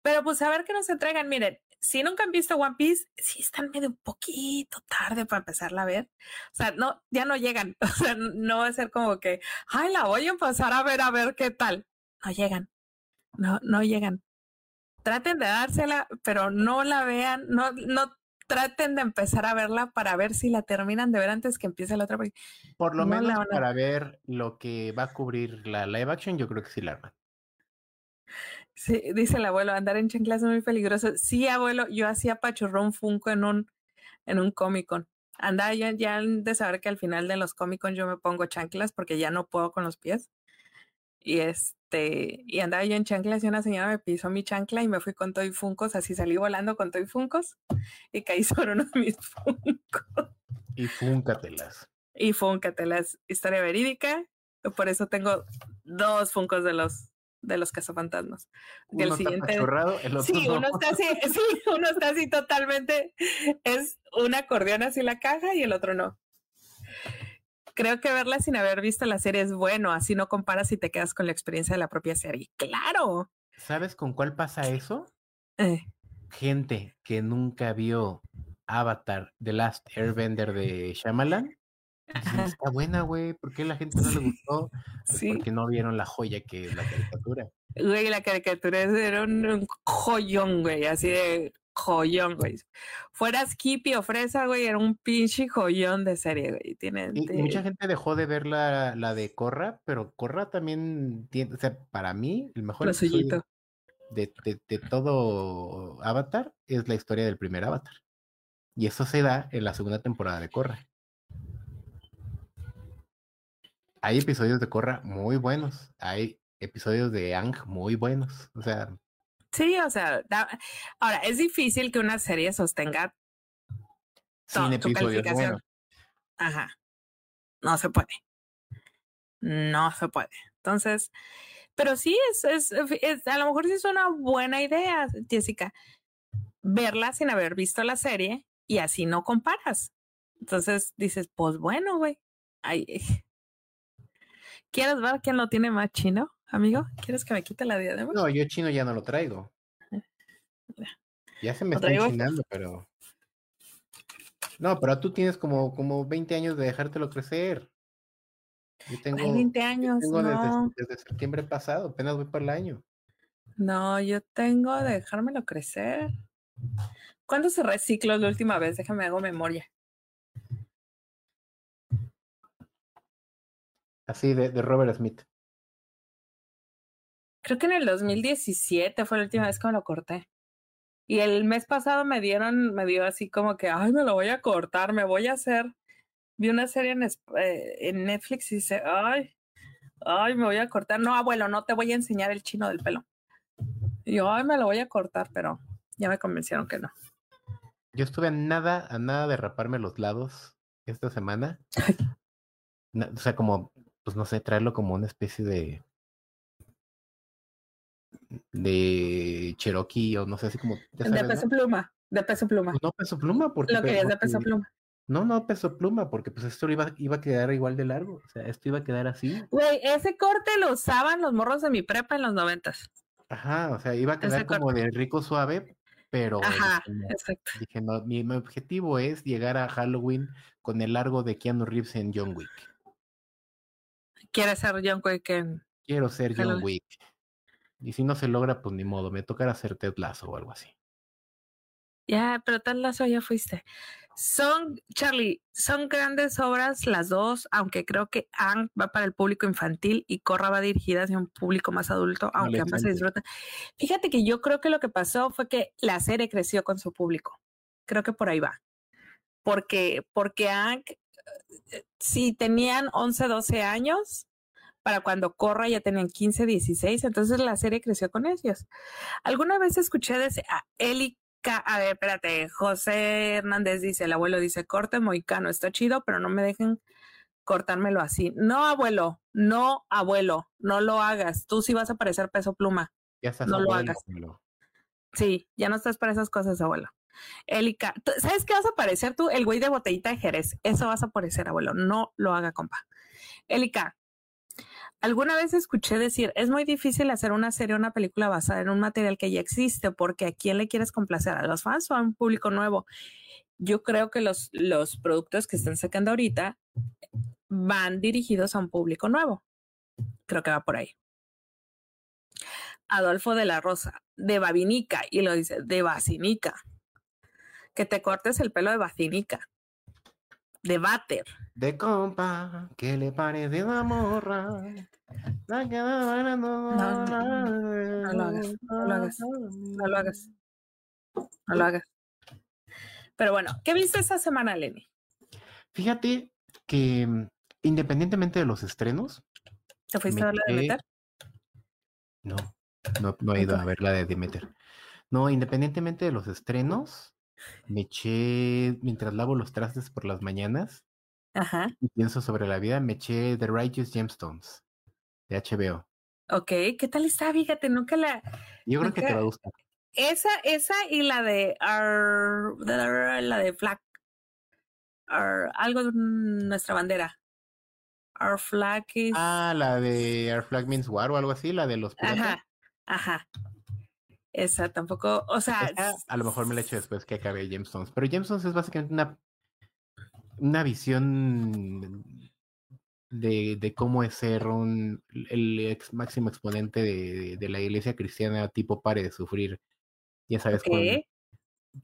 Pero pues a ver qué nos entregan. Miren, si nunca han visto One Piece, sí están medio un poquito tarde para empezarla a ver. O sea, no, ya no llegan. O sea, no va a ser como que, ay, la voy a empezar a ver a ver qué tal. No llegan. No, no llegan. Traten de dársela, pero no la vean, no, no traten de empezar a verla para ver si la terminan de ver antes que empiece la otra. Por lo No menos a- para ver lo que va a cubrir la live action, yo creo que sí la arman. Sí, dice el abuelo, andar en chanclas es muy peligroso. Sí, abuelo, yo hacía pachurrón Funko en un, en un Comic Con. Anda ya, ya de saber que al final de los Comic Con yo me pongo chanclas porque ya no puedo con los pies. Y este, y andaba yo en chanclas y una señora me pisó mi chancla y me fui con todo y Funcos, así salí volando con todo y Funcos y caí sobre uno de mis Funcos. Y fúncatelas. Y Funkatelas, historia verídica. Por eso tengo dos Funcos de los, de los cazafantasmas. El Uno está siguiente- el otro Sí, no. uno está así, sí, uno está así totalmente, es un acordeón así la caja y el otro no. Creo que verla sin haber visto la serie es bueno, así no comparas y te quedas con la experiencia de la propia serie. Claro. ¿Sabes con cuál pasa eso? Eh, Gente que nunca vio Avatar, The Last Airbender de Shyamalan. Dicen. Está buena, güey. ¿Por qué la gente no le gustó? Pues sí, Porque no vieron la joya que es la caricatura. güey, la caricatura era un, un joyón, güey, así de joyón, güey. Fueras Kippy o Fresa, güey, era un pinche joyón de serie, güey. Tiene, Y, mucha gente dejó de ver la, la de Korra, pero Korra también tiene, o sea, para mí, el mejor de, de, de todo Avatar es la historia del primer Avatar. Y eso se da en la segunda temporada de Korra. Hay episodios de Korra muy buenos. Hay episodios de Ang muy buenos. O sea, Sí, o sea, da- ahora es difícil que una serie sostenga sin episodios buenos. Ajá. No se puede. No se puede. Entonces, pero sí es, es, es- a lo mejor sí es una buena idea, Jessica, verla sin haber visto la serie y así no comparas. Entonces dices, pues bueno, güey. Ay, ¿Quieres ver quién lo tiene más chino, amigo? ¿Quieres que me quite la diadema? No, yo chino ya no lo traigo. Ya se me está enchinando, pero. No, pero tú tienes como, como 20 años de dejártelo crecer. Yo tengo, Hay 20 años, tengo no. desde, desde septiembre pasado, apenas voy para el año. No, yo tengo de dejármelo crecer. ¿Cuándo se recicló la última vez? Déjame hago memoria. Así de, de Robert Smith. Creo que en el 2017 fue la última vez que me lo corté. Y el mes pasado me dieron, me dio así como que, ay, me lo voy a cortar, me voy a hacer vi una serie en, eh, en Netflix y dice, ay, ay, me voy a cortar. No, abuelo, no te voy a enseñar el chino del pelo. Y yo, ay, me lo voy a cortar, pero ya me convencieron que no. Yo estuve a nada, a nada de raparme los lados esta semana. o sea, como, pues no sé, traerlo como una especie de de Cherokee o no sé, así como... de peso pluma, de peso pluma. Pues no peso pluma, porque... Lo querías de peso pluma. No, no, peso pluma, porque pues esto iba, iba a quedar igual de largo. O sea, esto iba a quedar así. Güey, ese corte lo usaban los morros de mi prepa en los noventas. Ajá, o sea, iba a quedar como de rico suave, pero Ajá, exacto. dije, no, mi, objetivo es llegar a Halloween con el largo de Keanu Reeves en John Wick. ¿Quieres ser John Wick en Quiero ser John Wick. Y si no se logra, pues ni modo, me tocará hacer Ted Lazo o algo así. Ya, pero Ted Lazo ya fuiste. Son, Charlie, son grandes obras las dos, aunque creo que Ang va para el público infantil y Corra va dirigida hacia un público más adulto, aunque ambas se disfrutan. Fíjate que yo creo que lo que pasó fue que la serie creció con su público. Creo que por ahí va. Porque, porque Ang, si tenían 11, 12 años, para cuando Corra ya tenían 15, 16, entonces la serie creció con ellos. Alguna vez escuché de Eli a ver, espérate, José Hernández dice, el abuelo dice, corte moicano, está chido, pero no me dejen cortármelo así. No, abuelo, no, abuelo, no lo hagas. Tú sí vas a parecer peso pluma. Ya estás no lo hagas. Sí, ya no estás para esas cosas, abuelo. Elica, ¿sabes qué vas a parecer tú? El güey de botellita de Jerez. Eso vas a parecer, abuelo. No lo haga, compa. Elica, Alguna vez escuché decir, es muy difícil hacer una serie o una película basada en un material que ya existe, porque ¿a quién le quieres complacer? ¿A los fans o a un público nuevo? Yo creo que los, los productos que están sacando ahorita van dirigidos a un público nuevo. Creo que va por ahí. Adolfo de la Rosa, de Babinica, y lo dice, de Basinica. Que te cortes el pelo de Basinica de váter. De compa, ¿qué le parece la morra? La que va no, no, no, lo hagas, no lo hagas, no lo hagas, no lo hagas. Pero bueno, ¿qué viste esta semana, Lenny? Fíjate que mm, independientemente de los estrenos. ¿Te fuiste a ver la de Demeter? No, no, no he ido a ver la de Demeter. No, independientemente de los estrenos, me eché, mientras lavo los trastes por las mañanas Ajá. y pienso sobre la vida, me eché The Righteous Gemstones de HBO. Ok, ¿qué tal está? Fíjate, nunca la. Yo creo que te va a gustar. Esa, esa y la de la de Flag. algo de nuestra bandera. Our flag is. Ah, la de Our flag means war o algo así, la de los Ajá, ajá. Esa tampoco, o sea. a lo mejor me la echo después que acabe Jamestones. Pero Jamestones es básicamente una, una visión de, de cómo es ser un, el máximo exponente de, de, la iglesia cristiana tipo pare de sufrir. Ya sabes, con,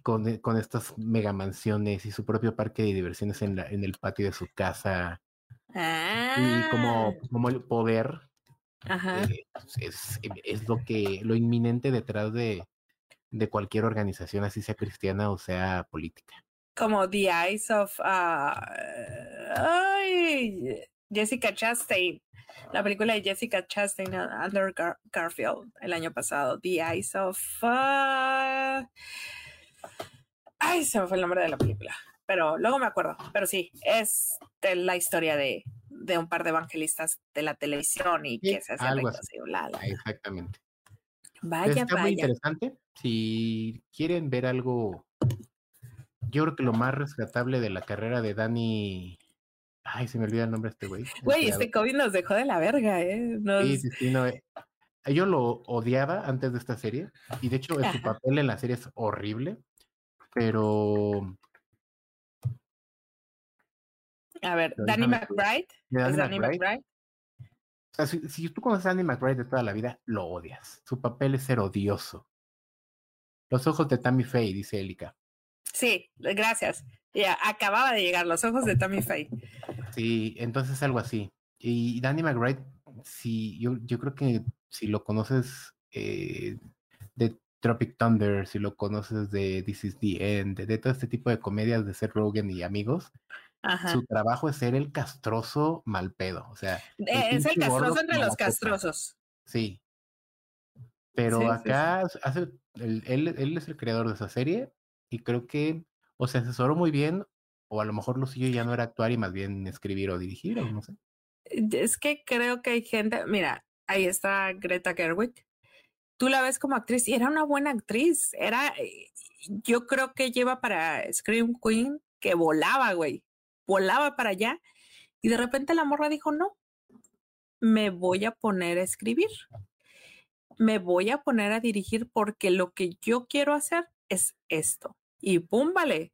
con, con, estas mega mansiones y su propio parque de diversiones en, la, en el patio de su casa. Y como, ah. como el poder eh, es, es, lo que, lo inminente detrás de, de cualquier organización, así sea cristiana o sea política. Como The Eyes of uh, Jessica Chastain, la película de Jessica Chastain, Under Garfield, el año pasado. The Eyes of. Uh, ay, se me fue el nombre de la película. Pero luego me acuerdo. Pero sí, es la historia de, de un par de evangelistas de la televisión y que se hace algo así. Exactamente. Vaya, Está muy interesante. Si quieren ver algo, yo creo que lo más rescatable de la carrera de Dani. Ay, se me olvida el nombre de este güey. Güey, este COVID nos dejó de la verga, ¿eh? Sí, sí, sí, no, eh, Yo lo odiaba antes de esta serie y de hecho su papel en la serie es horrible, pero a ver, Danny McBride. ¿Es Danny McBride? O sea, si, tú conoces a Danny McBride de toda la vida, lo odias. Su papel es ser odioso. Los ojos de Tammy Faye, dice Elika. Sí, gracias. Ya, acababa de llegar los ojos de Tammy Faye. Sí, entonces algo así. Y Danny McBride, si yo, yo creo que si lo conoces eh, de Tropic Thunder, si lo conoces de This is the End, de, de todo este tipo de comedias de Seth Rogen y amigos, su trabajo es ser el castroso mal pedo. O sea, es el castroso entre los castrosos. Sí. Pero acá hace él, él, es el creador de esa serie y creo que o se asesoró muy bien o a lo mejor lo suyo ya no era actuar y más bien escribir o dirigir o no sé. Es que creo que hay gente, mira, ahí está Greta Gerwig. Tú la ves como actriz y era una buena actriz. Era, eh, yo creo que lleva para Scream Queen que volaba, güey. Volaba para allá y de repente la morra dijo, no, me voy a poner a escribir. Me voy a poner a dirigir porque lo que yo quiero hacer es esto. Y pum, vale.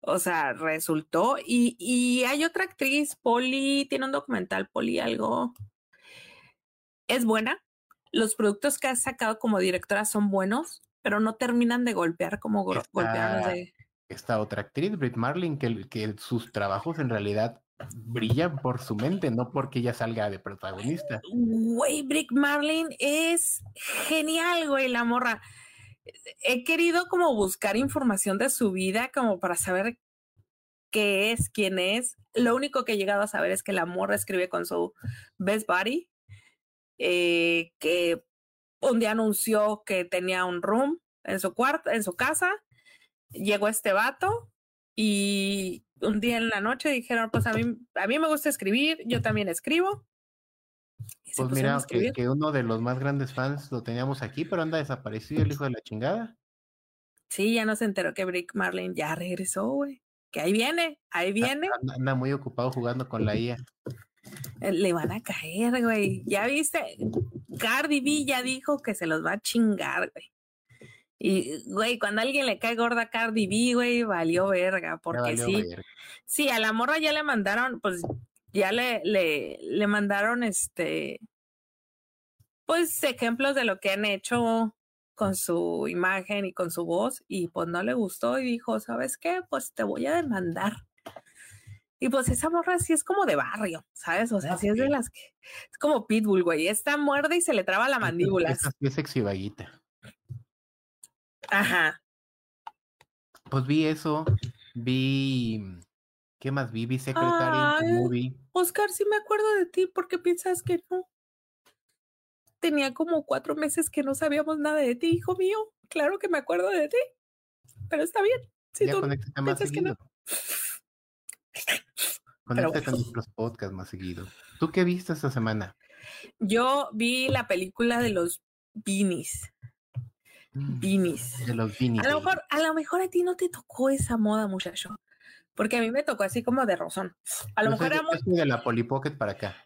O sea, resultó. Y, y hay otra actriz, Polly, tiene un documental, Polly, algo. Es buena. Los productos que ha sacado como directora son buenos, pero no terminan de golpear como golpear de esta otra actriz, Britt Marlin, que, que sus trabajos en realidad brillan por su mente, no porque ella salga de protagonista. Güey, Britt Marlin es genial, güey, la morra. He querido como buscar información de su vida, como para saber qué es, quién es. Lo único que he llegado a saber es que la morra escribe con su Best Buddy, eh, que un día anunció que tenía un room en su cuarto, en su casa, llegó este vato y un día en la noche dijeron, pues a mí, a mí me gusta escribir, yo también escribo. pues mira, que, uno de los más grandes fans lo teníamos aquí, pero anda desaparecido el hijo de la chingada. Sí, ya no se enteró que Brick Marlin ya regresó, güey. Que ahí viene, ahí viene. Anda, muy ocupado jugando con la IA. Eh, le van a caer, güey. Ya viste, Cardi B ya dijo que se los va a chingar, güey. Y, güey, cuando a alguien le cae gorda Cardi B, güey, valió verga, porque sí. Sí, a la morra ya le mandaron, pues ya le, le, le mandaron este, pues ejemplos de lo que han hecho con su imagen y con su voz, y pues no le gustó y dijo, ¿sabes qué? Pues te voy a demandar. Y pues esa morra sí es como de barrio, ¿sabes? O sea, sí es de las que. Es como Pitbull, güey. Esta muerde y se le traba la mandíbula. Es, es sexy vaguita. Ajá. Pues vi eso, vi, ¿qué más vi? Vi Secretary Movie. Oscar, sí me acuerdo de ti, ¿por qué piensas que no? Tenía como cuatro meses que no sabíamos nada de ti, hijo mío. Claro que me acuerdo de ti, pero está bien. Si ya tú más seguido. Conéctate con nuestros podcasts más seguido. ¿Tú qué viste esta semana? Yo vi la película de los Beanies. Mm, de los A lo, mejor, a lo mejor a ti no te tocó esa moda, muchacho. Porque a mí me tocó así como de rozón. A lo mejor era muy... de la Polly Pocket para acá.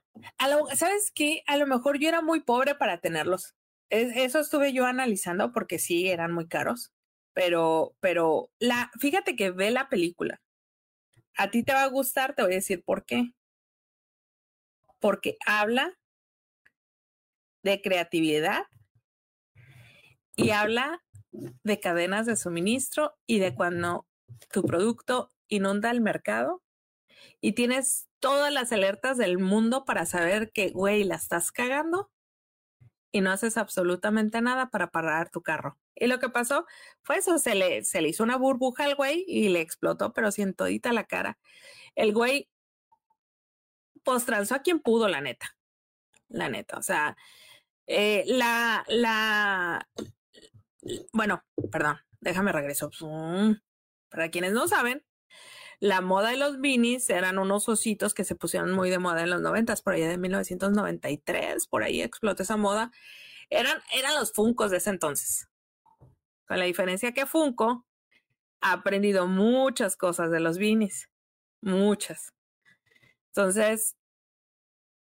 ¿Sabes qué? A lo mejor yo era muy pobre para tenerlos. eso estuve yo analizando porque sí eran muy caros. Pero, pero la, fíjate que ve la película. A ti te va a gustar, te voy a decir por qué. Porque habla de creatividad y habla de cadenas de suministro y de cuando tu producto inunda el mercado y tienes todas las alertas del mundo para saber que, güey, la estás cagando y no haces absolutamente nada para parar tu carro. Y lo que pasó fue eso, se le, se le hizo una burbuja al güey y le explotó, pero sin todita la cara. El güey, pues a quien pudo, la neta. La neta, o sea, eh, la, la, bueno, perdón, déjame regreso. Para quienes no saben, la moda de los beanies eran unos ositos que se pusieron muy de moda en los noventas, por allá de 1993, por ahí explotó esa moda. Eran, eran los Funcos de ese entonces. Con la diferencia que Funko ha aprendido muchas cosas de los beanies. Muchas. Entonces,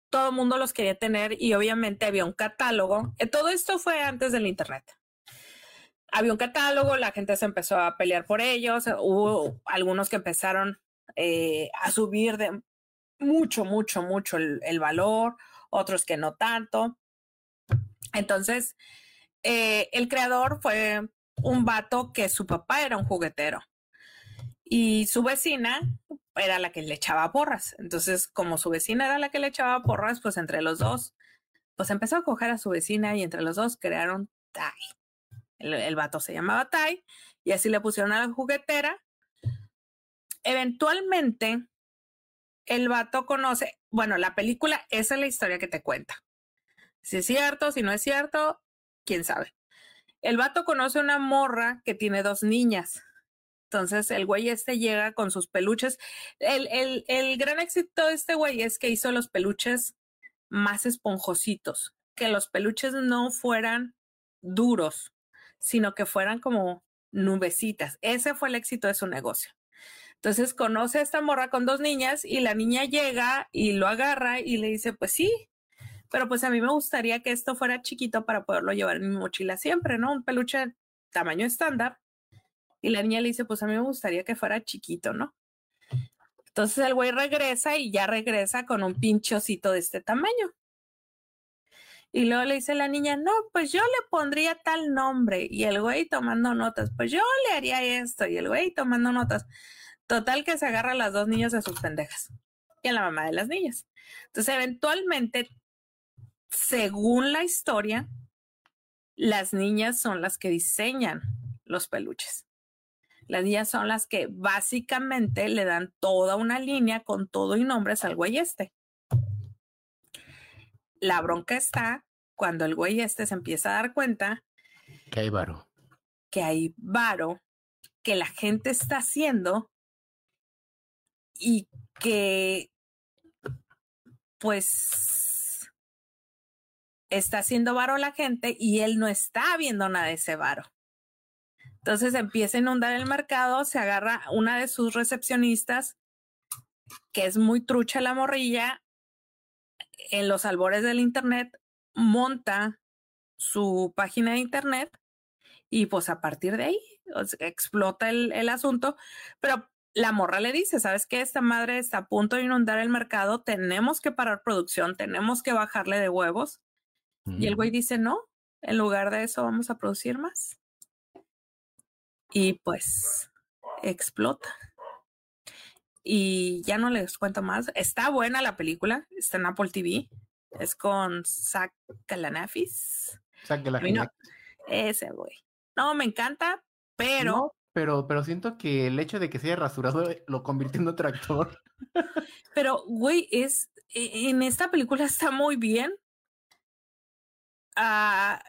todo el mundo los quería tener y obviamente había un catálogo. Eh, todo esto fue antes del Internet había un catálogo, la gente se empezó a pelear por ellos, hubo algunos que empezaron eh, a subir de mucho, mucho, mucho el, valor, otros que no tanto. Entonces, eh, el creador fue un vato que su papá era un juguetero y su vecina era la que le echaba porras. Entonces, como su vecina era la que le echaba porras, pues entre los dos, pues empezó a coger a su vecina y entre los dos crearon. El, vato se llamaba Tai y así le pusieron a la juguetera. Eventualmente, el vato conoce, bueno, la película, esa es la historia que te cuenta. Si es cierto, si no es cierto, quién sabe. El vato conoce una morra que tiene dos niñas. Entonces el güey este llega con sus peluches. El, el, el gran éxito de este güey es que hizo los peluches más esponjositos, que los peluches no fueran duros, sino que fueran como nubecitas. Ese fue el éxito de su negocio. Entonces conoce a esta morra con dos niñas y la niña llega y lo agarra y le dice, pues sí, pero pues a mí me gustaría que esto fuera chiquito para poderlo llevar en mi mochila siempre, ¿no? Un peluche tamaño estándar. Y la niña le dice, pues a mí me gustaría que fuera chiquito, ¿no? Entonces el güey regresa y ya regresa con un pinchocito de este tamaño. Y luego le dice la niña, no, pues yo le pondría tal nombre. Y el güey tomando notas, pues yo le haría esto. Y el güey tomando notas. Total que se agarra a las dos niñas de sus pendejas. Y a la mamá de las niñas. Entonces, eventualmente, según la historia, las niñas son las que diseñan los peluches. Las niñas son las que básicamente le dan toda una línea con todo y nombres al güey este. La bronca está cuando el güey este se empieza a dar cuenta que hay varo. Que hay varo que la gente está haciendo y que pues está haciendo varo la gente y él no está viendo nada de ese varo. Entonces empieza a inundar el mercado, se agarra una de sus recepcionistas, que es muy trucha la morrilla, en los albores del Internet, monta su página de Internet y pues a partir de ahí explota el, el asunto, pero la morra le dice, ¿sabes qué? Esta madre está a punto de inundar el mercado, tenemos que parar producción, tenemos que bajarle de huevos. Y el güey dice, no, en lugar de eso vamos a producir más y pues explota. Y ya no les cuento más. Está buena la película, está en Apple TV. Es con Zach Galanafis. Zach Galanafis. ese güey. No, me encanta, pero... pero, pero siento que el hecho de que se haya rasurado lo convirtió en otro actor. Pero, güey, es... E, en esta película está muy bien. Ah,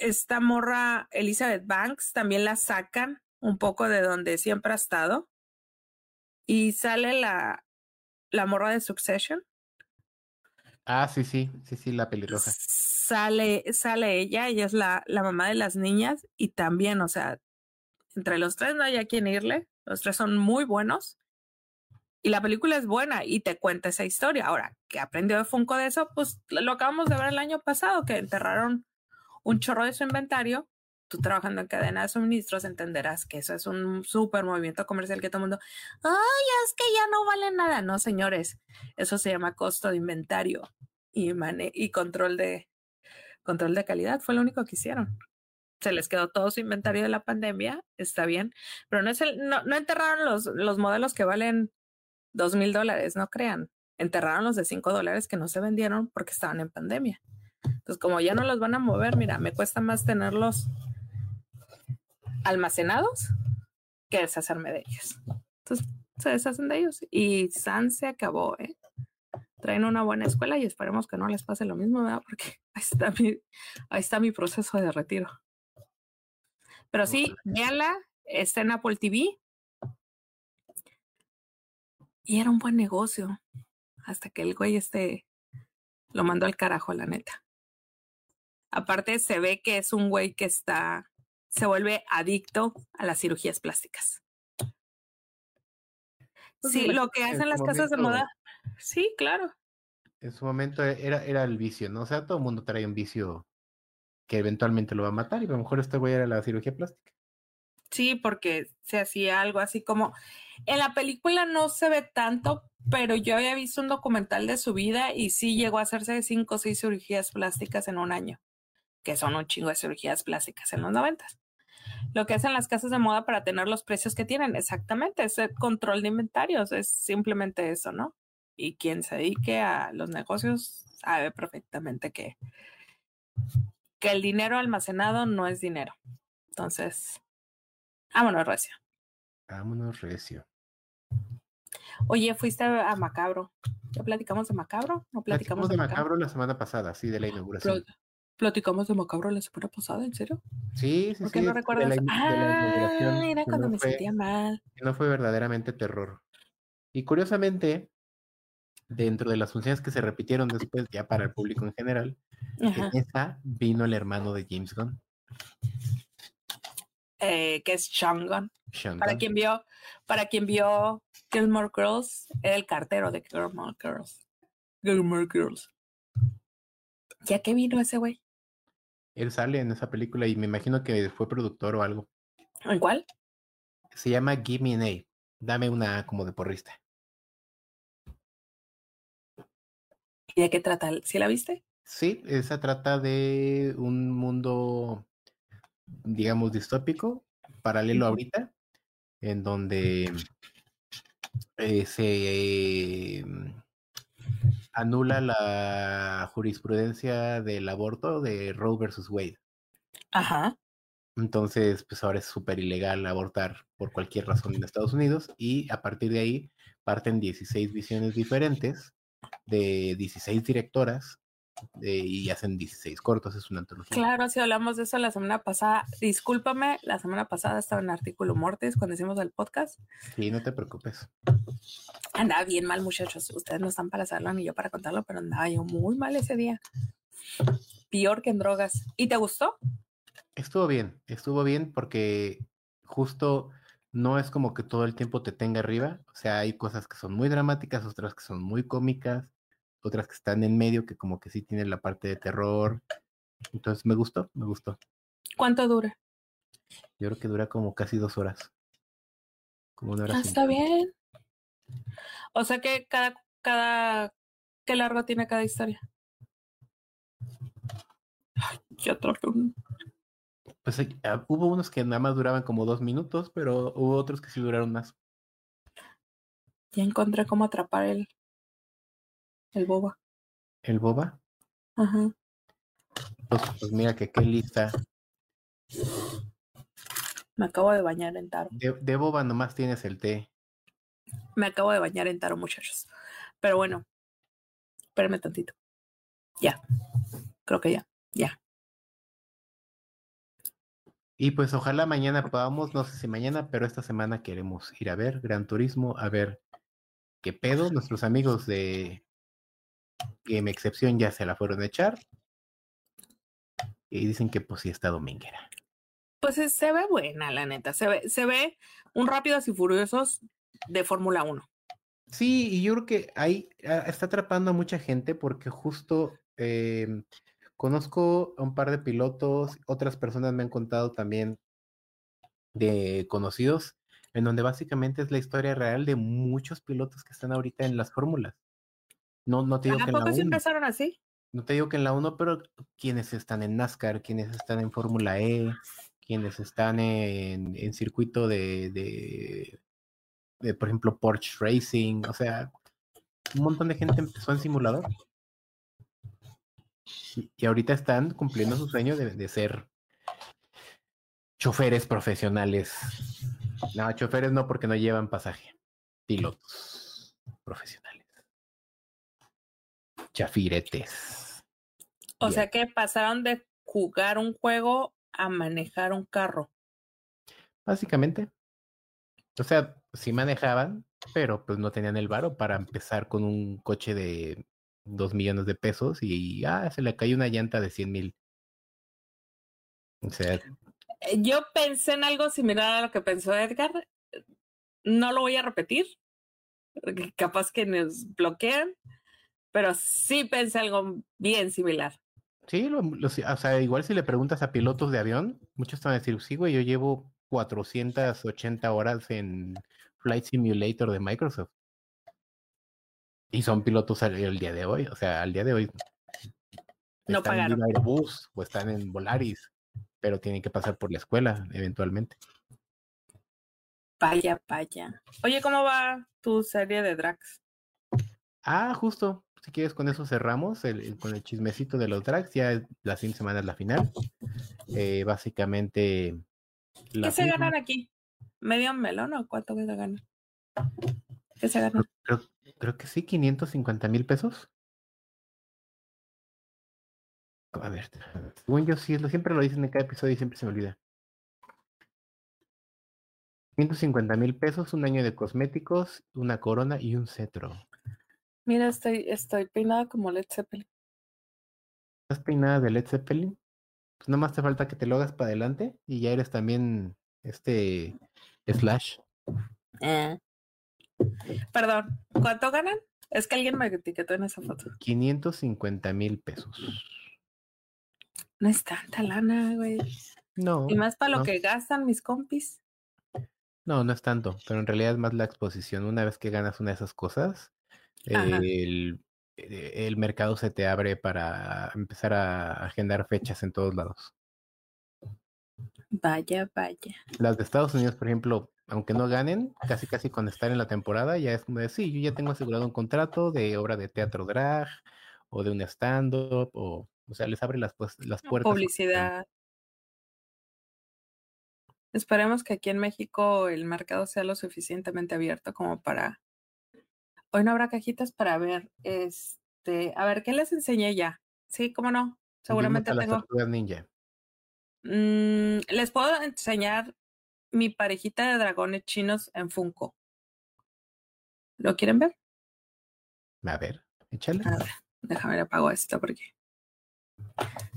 esta morra Elizabeth Banks también la sacan un poco de donde siempre ha estado. Y sale la, la morra de Succession. Ah, sí, sí, sí, sí, la pelirroja. Sale, sale ella, ella es la, la mamá de las niñas y también, o sea, entre los tres no hay a quien irle, los tres son muy buenos y la película es buena y te cuenta esa historia. Ahora, ¿qué aprendió de Funko de eso? Pues lo acabamos de ver el año pasado, que enterraron un chorro de su inventario tú trabajando en cadena de suministros entenderás que eso es un súper movimiento comercial que todo el mundo, ay, es que ya no vale nada. No, señores, eso se llama costo de inventario y, y control, de, control de calidad. Fue lo único que hicieron. Se les quedó todo su inventario de la pandemia, está bien, pero no, es el, no, no enterraron los, los modelos que valen dos mil dólares, no crean. Enterraron los de cinco dólares que no se vendieron porque estaban en pandemia. Entonces, como ya no los van a mover, mira, me cuesta más tenerlos almacenados que deshacerme de ellos. Entonces se deshacen de ellos y San se acabó, ¿eh? Traen una buena escuela y esperemos que no les pase lo mismo, ¿verdad? Porque ahí está mi, ahí está mi proceso de retiro. Pero sí, véanla, está en Apple TV. Y era un buen negocio. Hasta que el güey este lo mandó al carajo, la neta. Aparte, se ve que es un güey que está se vuelve adicto a las cirugías plásticas. Pues sí, lo que hacen las casas de moda. Sí, claro. En su momento era, era el vicio, ¿no? O sea, todo el mundo trae un vicio que eventualmente lo va a matar y a lo mejor este güey era la cirugía plástica. Sí, porque se hacía algo así como en la película no se ve tanto, pero yo había visto un documental de su vida y sí llegó a hacerse cinco o seis cirugías plásticas en un año, que son un chingo de cirugías plásticas en los noventas lo que hacen las casas de moda para tener los precios que tienen. Exactamente, ese control de inventarios es simplemente eso, ¿no? Y quien se dedique a los negocios sabe perfectamente que, que el dinero almacenado no es dinero. Entonces, vámonos, Recio. Vámonos, Recio. Oye, fuiste a Macabro. ¿Ya platicamos de Macabro? ¿No platicamos, de, Macabro? la semana pasada, sí, de la inauguración. ¿Platicamos de Macabro la semana pasada, en serio? Sí, sí, ¿Por qué no recuerdas? ah, era cuando me sentía mal. No fue verdaderamente terror. Y curiosamente, dentro de las funciones que se repitieron después, ya para el público en general, en esa vino el hermano de James Gunn. Eh, que es Sean Gunn. Para quien vio, para quien vio Gilmore Girls, era el cartero de Gilmore Girls. Gilmore Girls. ¿Ya qué vino ese güey? Él sale en esa película y me imagino que fue productor o algo. ¿En cuál? Se llama Give Me an A. Dame una como de porrista. ¿Y de qué trata? ¿Sí la viste? Sí, esa trata de un mundo, digamos, distópico, paralelo ahorita, en donde eh, se anula la jurisprudencia del aborto de Roe versus Wade. Ajá. Entonces, pues ahora es súper ilegal abortar por cualquier razón en Estados Unidos y a partir de ahí parten 16 visiones diferentes de 16 directoras y hacen 16 cortos, es una antología. Claro, si hablamos de eso la semana pasada, discúlpame, la semana pasada estaba en artículo Mortes cuando hicimos el podcast. Sí, no te preocupes. Andaba bien mal, muchachos. Ustedes no están para hacerlo ni yo para contarlo, pero andaba yo muy mal ese día. Peor que en drogas. ¿Y te gustó? Estuvo bien, estuvo bien porque justo no es como que todo el tiempo te tenga arriba. O sea, hay cosas que son muy dramáticas, otras que son muy cómicas otras que están en medio que como que sí tienen la parte de terror. Entonces me gustó, me gustó. ¿Cuánto dura? Yo creo que dura como casi dos horas. Como una hora. Ah, está bien. O sea que cada, cada, ¿qué largo tiene cada historia? Ay, ya un... Pues ah, hubo unos que nada más duraban como dos minutos, pero hubo otros que sí duraron más. Ya encontré cómo atrapar el, el boba. ¿El boba? Ajá. Pues, pues, mira que qué lista. Me acabo de bañar en taro. De, boba nomás tienes el té. Me acabo de bañar en taro, muchachos. Pero bueno, espérame tantito. Ya. Creo que ya. Ya. Y pues ojalá mañana podamos, no sé si mañana, pero esta semana queremos ir a ver Gran Turismo, a ver qué pedo. Nuestros amigos de que mi excepción ya se la fueron a echar. Y dicen que pues sí está dominguera. Pues se ve buena, la neta. Se ve, se ve un Rápidos y Furiosos de Fórmula 1. Sí, y yo creo que ahí ah, está atrapando a mucha gente porque justo em, conozco a un par de pilotos, otras personas me han contado también de conocidos, en donde básicamente es la historia real de muchos pilotos que están ahorita en las fórmulas. No, no te digo que en la 1. empezaron así? No te digo que en la 1, pero quienes están en NASCAR, quienes están en Fórmula E, quienes están en, en circuito de, de, de, por ejemplo, Porsche Racing, o sea, un montón de gente empezó en simulador. Y, ahorita están cumpliendo su sueño de, de ser choferes profesionales. No, choferes no porque no llevan pasaje. Pilotos profesionales chafiretes. O sea que pasaron de jugar un juego a manejar un carro. Básicamente. O sea, sí manejaban, pero pues no tenían el varo para empezar con un coche de dos millones de pesos y ah, se le cayó una llanta de cien mil. O sea. Eh, yo pensé en algo similar a lo que pensó Edgar. No lo voy a repetir. Capaz que nos bloquean pero sí pensé algo bien similar. Sí, lo, o sea, igual si le preguntas a pilotos de avión, muchos te van a decir, sí, güey, yo llevo 480 horas en Flight Simulator de Microsoft. Y son pilotos al, día de hoy, o sea, al día de hoy. No están pagaron. en Airbus o están en Volaris, pero tienen que pasar por la escuela eventualmente. Vaya, vaya. Oye, ¿cómo va tu serie de Drax? Ah, justo si quieres, con eso cerramos con el chismecito de los drags. Ya la siguiente semana es la final. Eh, básicamente. ¿Qué se ganan aquí? ¿Medio melón o cuánto que se gana? ¿Qué se gana? Creo, creo que sí, 550 mil pesos. A ver, según yo sí, lo, siempre lo dicen en cada episodio y siempre se me olvida. 150 mil pesos, un año de cosméticos, una corona y un cetro. Mira, estoy, estoy peinada como Led Zeppelin. ¿Estás peinada de Led Zeppelin? Pues nomás te falta que te lo hagas para adelante y ya eres también este Slash. Eh. Perdón, ¿cuánto ganan? Es que alguien me etiquetó en esa foto. 550 mil pesos. No es tanta lana, güey. No. Y más para lo que gastan mis compis. No, no es tanto, pero en realidad es más la exposición. Una vez que ganas una de esas cosas. El, eh, el mercado se te abre para empezar a agendar fechas en todos lados. Vaya, vaya. Las de Estados Unidos, por ejemplo, aunque no ganen, casi casi con estar en la temporada, ya es como de, sí, yo ya tengo asegurado un contrato de obra de teatro drag o de un stand-up, o, o sea, les abre las, pues, las puertas. Publicidad. Esperemos que aquí en México el mercado sea lo suficientemente abierto como para. Hoy no habrá cajitas para ver. Este, a ver, ¿qué les enseñé ya? Sí, cómo no. Seguramente las tengo. ninja. Mm, les puedo enseñar mi parejita de dragones chinos en Funko. ¿Lo quieren ver? A ver, échale. A ver, déjame le apago esto porque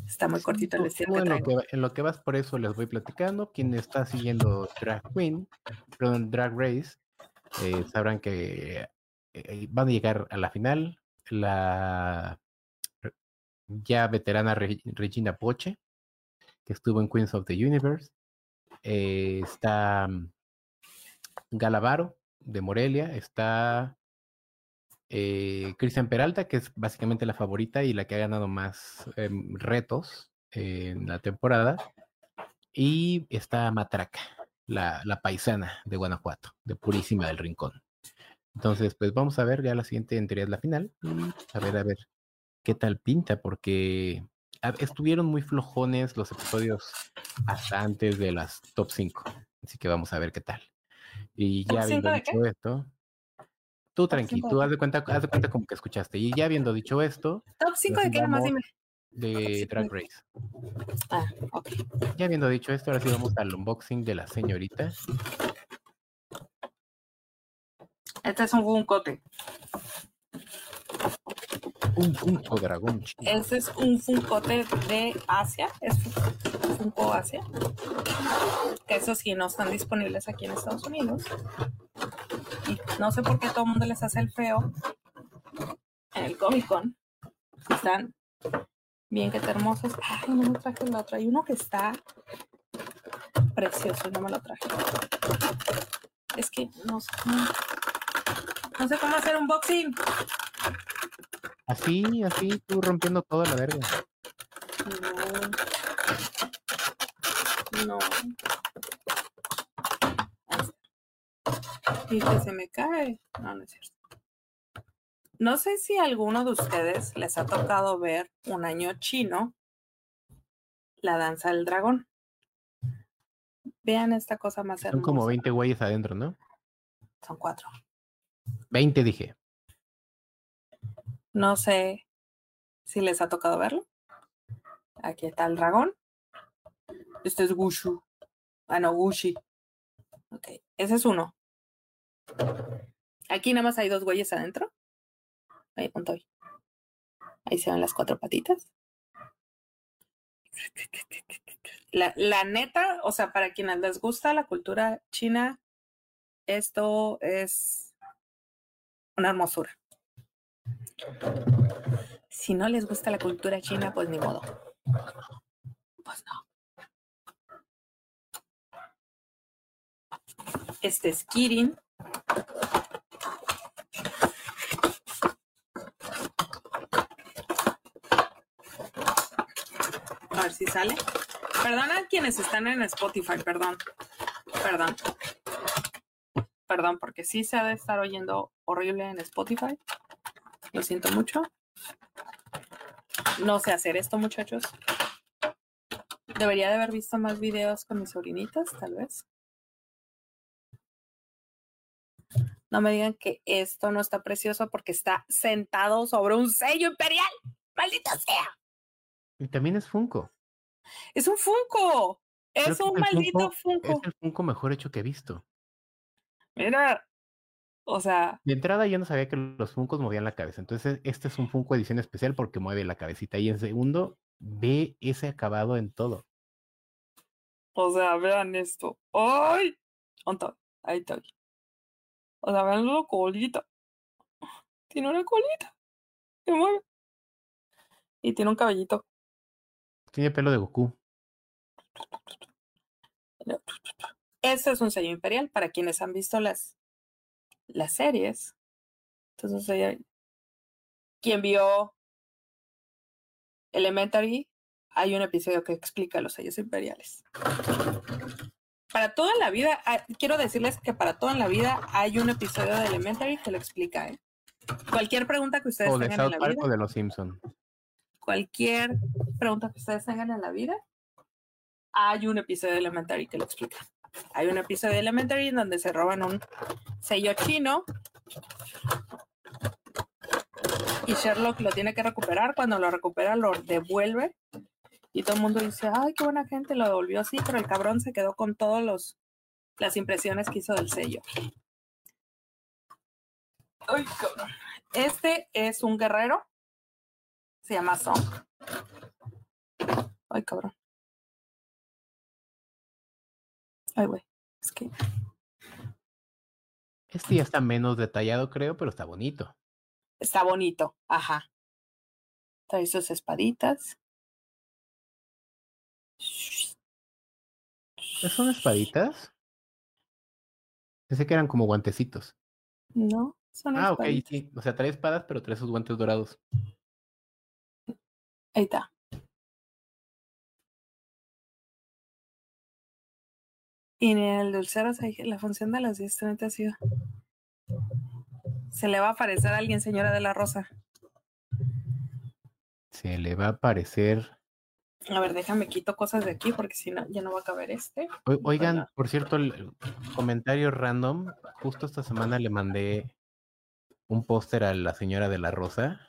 está muy cortito el tú que en, lo que, en lo que vas por eso les voy platicando. Quien está siguiendo Drag Queen, perdón, Drag Race, eh, sabrán que van a llegar a la final la ya veterana Re- Regina Poche, que estuvo en Queens of the Universe. Eh, está mm, Galavaro de Morelia, está eh, Cristian Peralta, que es básicamente la favorita y la que ha ganado más em, retos eh, en la temporada. Y está Matraca, la paisana de Guanajuato, de Purísima del Rincón. Entonces, pues vamos a ver, ya la siguiente en teoría es la final. A ver, a ver qué tal pinta, porque estuvieron muy flojones los episodios hasta antes de las top 5. Así que vamos a ver qué tal. Y ¿Top ya habiendo dicho esto, tú tranqui, tú haz de cuenta, haz de cuenta como que escuchaste. Y ya habiendo dicho esto, Top 5 Nos de qué nomás dime. de Drag Race. Ah, ok. Ya habiendo dicho esto, ahora sí vamos al unboxing de la señorita. Este es un funcote. Un Funko Dragón chino. Este es un funcote de Asia. Es Fun- Funko Asia. Que eso sí, no están disponibles aquí en Estados Unidos. Y no sé por qué todo el mundo les hace el feo en el Comic Con. Están bien que te hermosos. Ay, no me traje el otro. Hay uno que está precioso y no me lo traje. Es que no sé no sé cómo hacer un boxing. Así, así, tú rompiendo toda la verga. No. No. Y que se me cae. No, no es cierto. No sé si a alguno de ustedes les ha tocado ver un año chino la danza del dragón. Vean esta cosa más hermosa. Son como 20 güeyes adentro, ¿no? Son cuatro. 20 dije. No sé si les ha tocado verlo. Aquí está el dragón. Este es Gushu. Ah, no, Gushi. Ok, ese es uno. Aquí nada más hay dos güeyes adentro. Ahí punto ahí. Ahí se ven las cuatro patitas. La, la neta, o sea, para quienes les gusta la cultura china, esto es una hermosura. Si no les gusta la cultura china, pues ni modo. Pues no. Este es Kirin. A ver si sale. Perdona a quienes están en Spotify, perdón. Perdón. Perdón, porque sí se ha de estar oyendo horrible en Spotify. Lo siento mucho. No sé hacer esto, muchachos. Debería de haber visto más videos con mis sobrinitas, tal vez. No me digan que esto no está precioso porque está sentado sobre un sello imperial. ¡Maldita sea! Y también es Funko. Es un Funko. Es un maldito Funko, Es el Funko mejor hecho que he visto. Mira, o sea. De entrada yo no sabía que los Funkos movían la cabeza. Entonces, este es un Funko edición especial porque mueve la cabecita. Y en segundo, ve ese acabado en todo. O sea, vean esto. ¡Ay! Ahí está. O sea, vean la colita. Tiene una colita. Se mueve. Y tiene un cabellito. Tiene pelo de Goku. Este es un sello imperial para quienes han visto las, las series. Entonces, quien vio Elementary, hay un episodio que explica los sellos imperiales. Para toda la vida, ah, quiero decirles que para toda la vida hay un episodio de Elementary que lo explica. ¿eh? Cualquier pregunta que ustedes tengan en la vida. O de los Simpson. Cualquier pregunta que ustedes tengan en la vida, hay un episodio de Elementary que lo explica. Hay un episodio de Elementary en donde se roban un sello chino y Sherlock lo tiene que recuperar. Cuando lo recupera, lo devuelve y todo el mundo dice, ay, qué buena gente, lo devolvió así, pero el cabrón se quedó con todas las impresiones que hizo del sello. Ay, cabrón. Este es un guerrero. Se llama Song. Ay, cabrón. Ay, güey. Es que. Este ya está menos detallado, creo, pero está bonito. Está bonito, ajá. Trae sus espaditas. ¿Son espaditas? Pensé que eran como guantecitos. No, son Ah, ok, sí. O sea, trae espadas, pero trae sus guantes dorados. Ahí está. Y en el dulcero, la función de las 10.30 ha sido. Se le va a aparecer a alguien, señora de la Rosa. Se le va a aparecer. A ver, déjame quito cosas de aquí porque si no, ya no va a caber este. oigan, por cierto, el comentario random. Justo esta semana le mandé un póster a la señora de la Rosa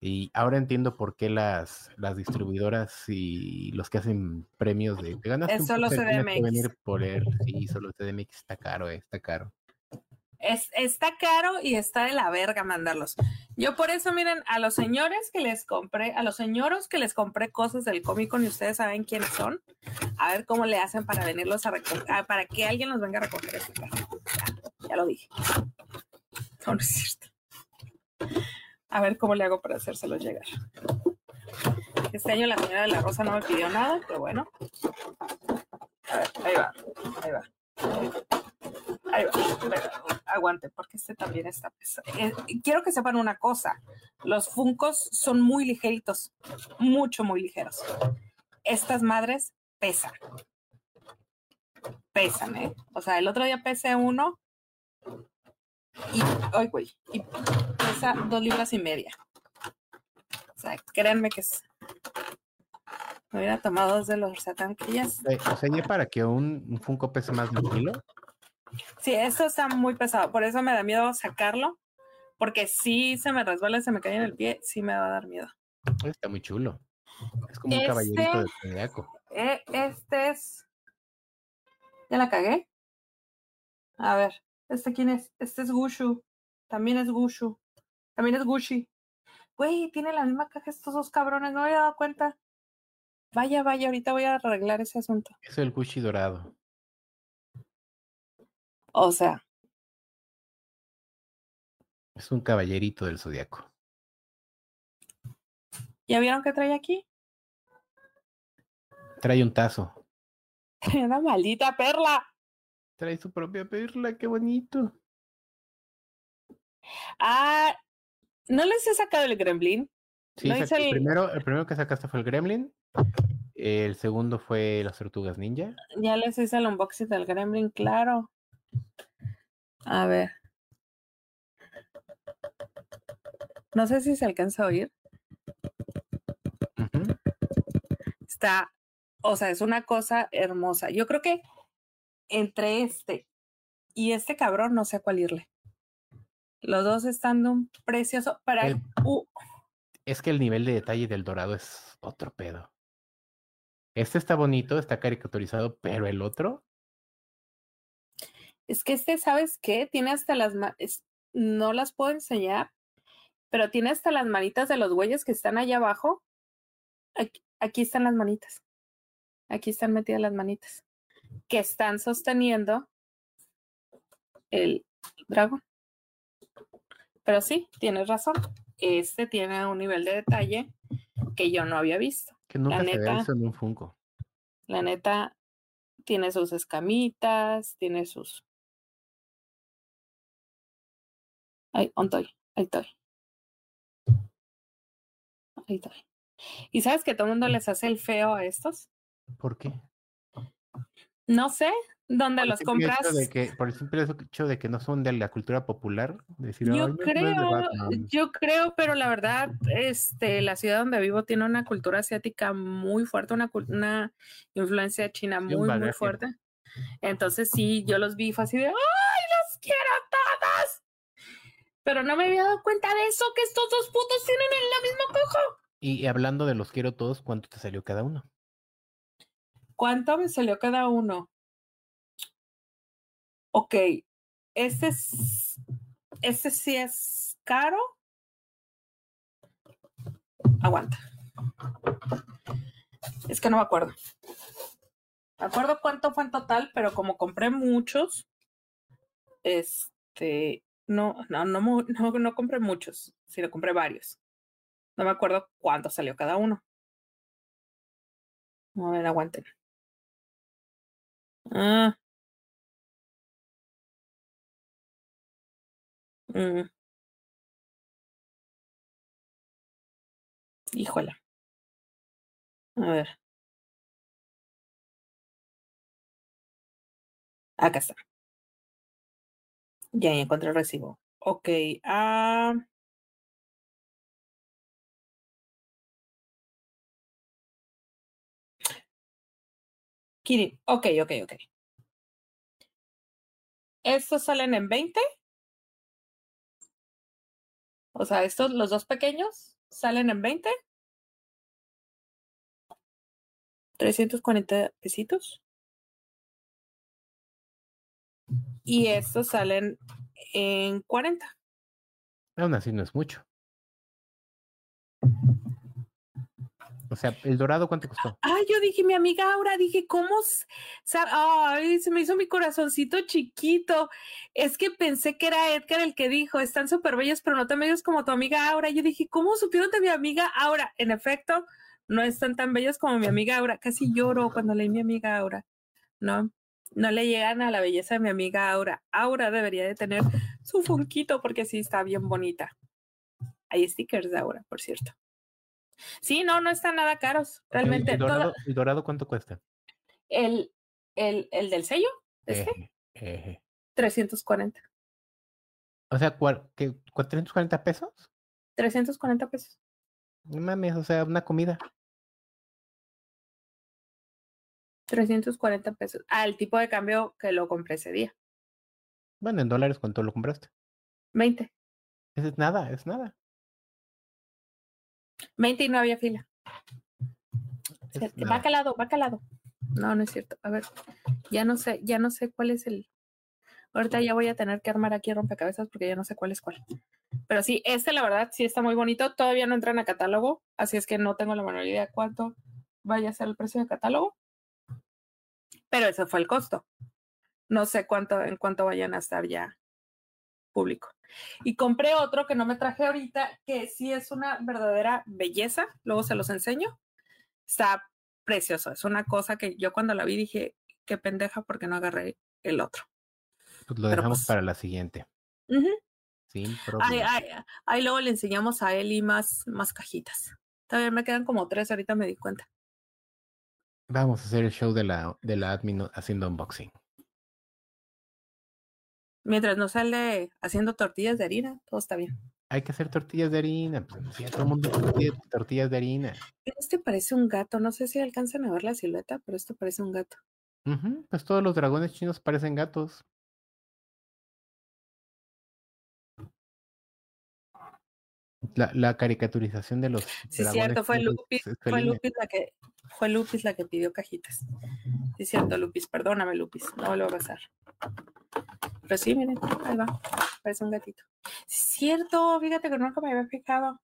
y ahora entiendo por qué las, las distribuidoras y los que hacen premios de ganas. Es solo CDMX. venir por él. Sí, solo CDMX está caro, eh, está caro. Es, está caro y está de la verga mandarlos. Yo por eso, miren, a los señores que les compré, a los señoros que les compré cosas del cómic y ustedes saben quiénes son, a ver cómo le hacen para venirlos a recoger, ah, para que alguien los venga a recoger Ya, ya lo dije. No, no es cierto. A ver cómo le hago para hacérselo llegar. Este año la señora de la Rosa no me pidió nada, pero bueno. A ver, ahí va, ahí va. Ahí va, aguante, porque este también está pesado. Eh, quiero que sepan una cosa, los funcos son muy ligeritos, mucho, muy ligeros. Estas madres pesan. Pesan, ¿eh? O sea, el otro día pesé uno y, ay, güey, y pesa dos libras y media. O sea, créanme que es. Me hubiera tomado dos de los satanquillas. Sea, para que un, un Funko pese más de un kilo? Sí, esto está muy pesado. Por eso me da miedo sacarlo. Porque si se me resbala, se me cae en el pie, sí me va a dar miedo. Está muy chulo. Es como un caballerito de zodiaco. Eh, este es. ¿Ya la cagué? A ver. ¿Este quién es? Este es Gushu. También es Gushu. También es Gushi. Güey, tiene la misma caja estos dos cabrones, no me había dado cuenta. Vaya, vaya, ahorita voy a arreglar ese asunto. Es el Gushi dorado. O sea. Es un caballerito del zodiaco. ¿Ya vieron qué trae aquí? Trae un tazo. Una maldita perla. Trae su propia perla, qué bonito. Ah, ¿no les he sacado el gremlin? Sí, el... primero, el primero que sacaste fue el gremlin. El segundo fue las tortugas ninja. Ya les hice el unboxing del gremlin, claro. A ver. No sé si se alcanza a oír. Está, o sea, es una cosa hermosa. Yo creo que entre este y este cabrón no sé a cuál irle. Los dos están de un precioso para El- uh, Es que el nivel de detalle del dorado es otro pedo. Este está bonito, está caricaturizado, pero el otro, Es que este, ¿sabes qué? Tiene hasta las es- no las puedo enseñar, pero tiene hasta las manitas de los güeyes que están allá abajo. Aquí, aquí están las manitas. Aquí están metidas las manitas. Que están sosteniendo el dragón. Pero sí, tienes razón. Este tiene un nivel de detalle que yo no había visto. que nunca se ve neta, eso en un Funko. La neta, tiene sus escamitas, tiene sus. Ay, ¿dónde estoy? Ahí estoy. Ahí estoy. ¿Y sabes que todo el mundo les hace el feo a estos? ¿Por qué? No sé, ¿dónde Por los compras? de que, por el simple hecho de que no son de la cultura popular. Decir, "Ay, Yo no, no creo, Batman". yo creo, pero la verdad, este, la ciudad donde vivo tiene una cultura asiática muy fuerte, una, una influencia china Sí, muy, muy fuerte. Entonces sí, yo los vi fue así de, ¡ay, los quiero a todos! Pero no me había dado cuenta de eso, que estos dos putos tienen el mismo cojo. Y hablando de los quiero todos, ¿cuánto te salió cada uno? ¿Cuánto me salió cada uno? Ok, este es, este sí es caro. Aguanta. Es que no me acuerdo. Me acuerdo cuánto fue en total, pero como compré muchos, este, no, no, no, no, no compré muchos, sino compré varios. No me acuerdo cuánto salió cada uno. A ver, aguanten. Ah. Mm. Híjola. A ver. Acá está. Ya encontré el recibo. Ok. Ah. Kiri. Ok, ok, ok. Estos salen en 20. O sea, estos, los dos pequeños, salen en 20. 340 pesitos. Y estos salen en 40. Aún así no es mucho. O sea, el dorado, ¿cuánto costó? Ay, yo dije, mi amiga Aura, dije, ¿cómo? Ay, se me hizo mi corazoncito chiquito. Es que pensé que era Edgar el que dijo, están súper bellos, pero no tan bellos como tu amiga Aura. Yo dije, ¿cómo supieron de mi amiga Aura? En efecto, no están tan bellos como mi amiga Aura. Casi lloro cuando leí mi amiga Aura. No, no le llegan a la belleza de mi amiga Aura. Aura debería de tener su funquito porque sí está bien bonita. Hay stickers de Aura, por cierto. Sí, no, no están nada caros. Realmente, el, toda- dorado, el dorado, ¿cuánto cuesta? el, el, el del sello, este, Eje, eje. 340. O sea, ¿cuál- qué, ¿440 pesos? 340 pesos. No mames, o sea, una comida. 340 pesos. Al tipo de cambio que lo compré ese día. Bueno, en dólares, ¿cuánto lo compraste? 20. Eso es nada, es nada. 20 y no había fila. Va calado, va calado. No, no es cierto. A ver, ya no sé, ya no sé cuál es el. Ahorita ya voy a tener que armar aquí rompecabezas porque ya no sé cuál es cuál. Pero sí, este la verdad sí está muy bonito. Todavía no entra en el catálogo, así es que no tengo la menor idea cuánto vaya a ser el precio de catálogo. Pero ese fue el costo. No sé cuánto, en cuánto vayan a estar ya público. Y compré otro que no me traje ahorita, que sí es una verdadera belleza. Luego se los enseño. Está precioso. Es una cosa que yo cuando la vi dije, qué pendeja porque no agarré el otro. Pues lo pero dejamos pues- para la siguiente. Ujú. Sin Ahí, problema. ahí- ahí luego le enseñamos a Eli más, más cajitas. Todavía me quedan como tres, ahorita me di cuenta. Vamos a hacer el show de la, de la admin haciendo unboxing. Mientras no sale haciendo tortillas de harina, todo está bien. Hay que hacer tortillas de harina. Pues, sí, todo el mundo pide tortillas de harina. Este parece un gato, no sé si alcanzan a ver la silueta, pero esto parece un gato. Ujú, Pues todos los dragones chinos parecen gatos. La, la caricaturización de los. Sí, cierto, fue Lupis, fue Lupis la que fue Lupis la que pidió cajitas. Sí, cierto, Lupis, perdóname, Lupis, no vuelvo a pasar. Pero sí, miren, ahí va, parece un gatito. Sí, cierto, fíjate que nunca me había fijado.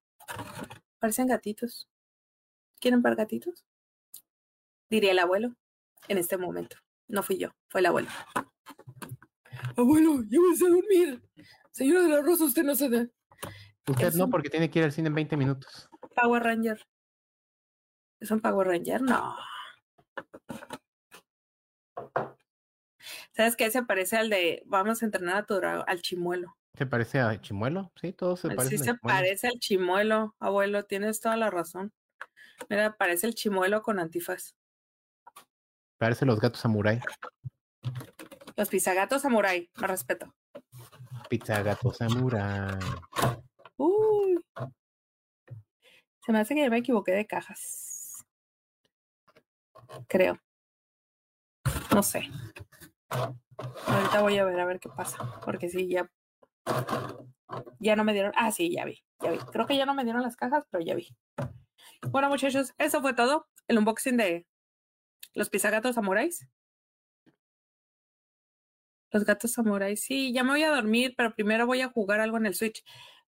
Parecen gatitos. ¿Quieren ver gatitos? Diría el abuelo en este momento. No fui yo, fue el abuelo. Abuelo, llévese a dormir. Señora de la Rosa, usted no se da. Usted no, porque tiene que ir al cine en 20 minutos. Power Ranger. ¿Es un Power Ranger? No. ¿Sabes qué? Se parece al de vamos a entrenar a tu al chimuelo. ¿Se parece a chimuelo? Sí, todo se parece. Sí, se parece al chimuelo, abuelo. Tienes toda la razón. Mira, parece el chimuelo con antifaz. Parece los gatos samurai. Los pizzagatos samurai, me respeto. Pizzagatos samurai. Uy. Se me hace que me equivoqué de cajas. Creo. No sé. Ahorita voy a ver a ver qué pasa. Porque sí, ya. Ya no me dieron. Ah, sí, ya vi. Ya vi. Creo que ya no me dieron las cajas, pero ya vi. Bueno, muchachos, eso fue todo. El unboxing de los pizzagatos samuráis. Los gatos samuráis. Sí, ya me voy a dormir, pero primero voy a jugar algo en el Switch.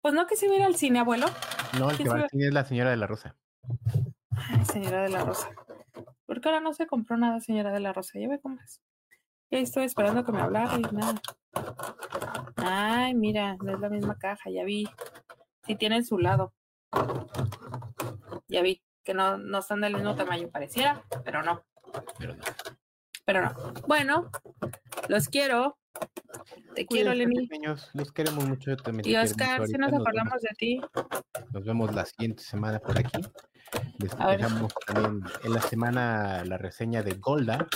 Pues no que se va al cine, abuelo. No, el que va al cine es la señora de la Rosa. Ay, señora de la Rosa. ¿Por qué ahora no se compró nada, señora de la Rosa? Ya ve cómo es. Ya estoy esperando que me hablara y nada. Ay, mira, no es la misma caja, ya vi. Sí tiene en su lado. Ya vi que no, no están del mismo tamaño, pareciera, pero no. Pero no. Pero no. Bueno, los quiero. Te quiero, Lenny. los queremos mucho. También y Oscar, si nos acordamos de ti. Nos vemos la siguiente semana por aquí. Les dejamos también en la semana la reseña de Golda.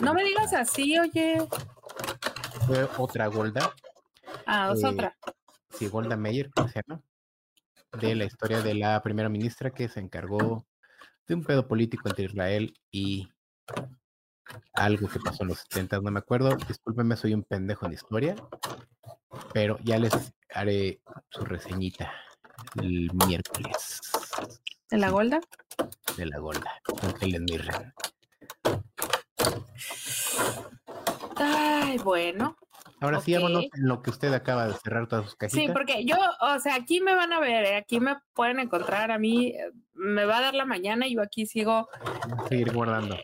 no me digas así, oye. Fue otra Golda. Ah, es otra. Sí, Golda Meir, ¿cómo se llama? De la historia de la primera ministra que se encargó de un pedo político entre Israel y algo que pasó en los 70, no me acuerdo. Discúlpenme, soy un pendejo en historia, pero ya les haré su reseñita el miércoles. ¿De la Golda? De la Golda, con Helen Mirren. Ay, bueno. Ahora sí, vámonos en lo que usted acaba de cerrar todas sus cajitas. Sí, porque yo, o sea, aquí me van a ver, ¿eh? aquí me pueden encontrar a mí, me va a dar la mañana y yo aquí sigo. Seguir guardando. Eh,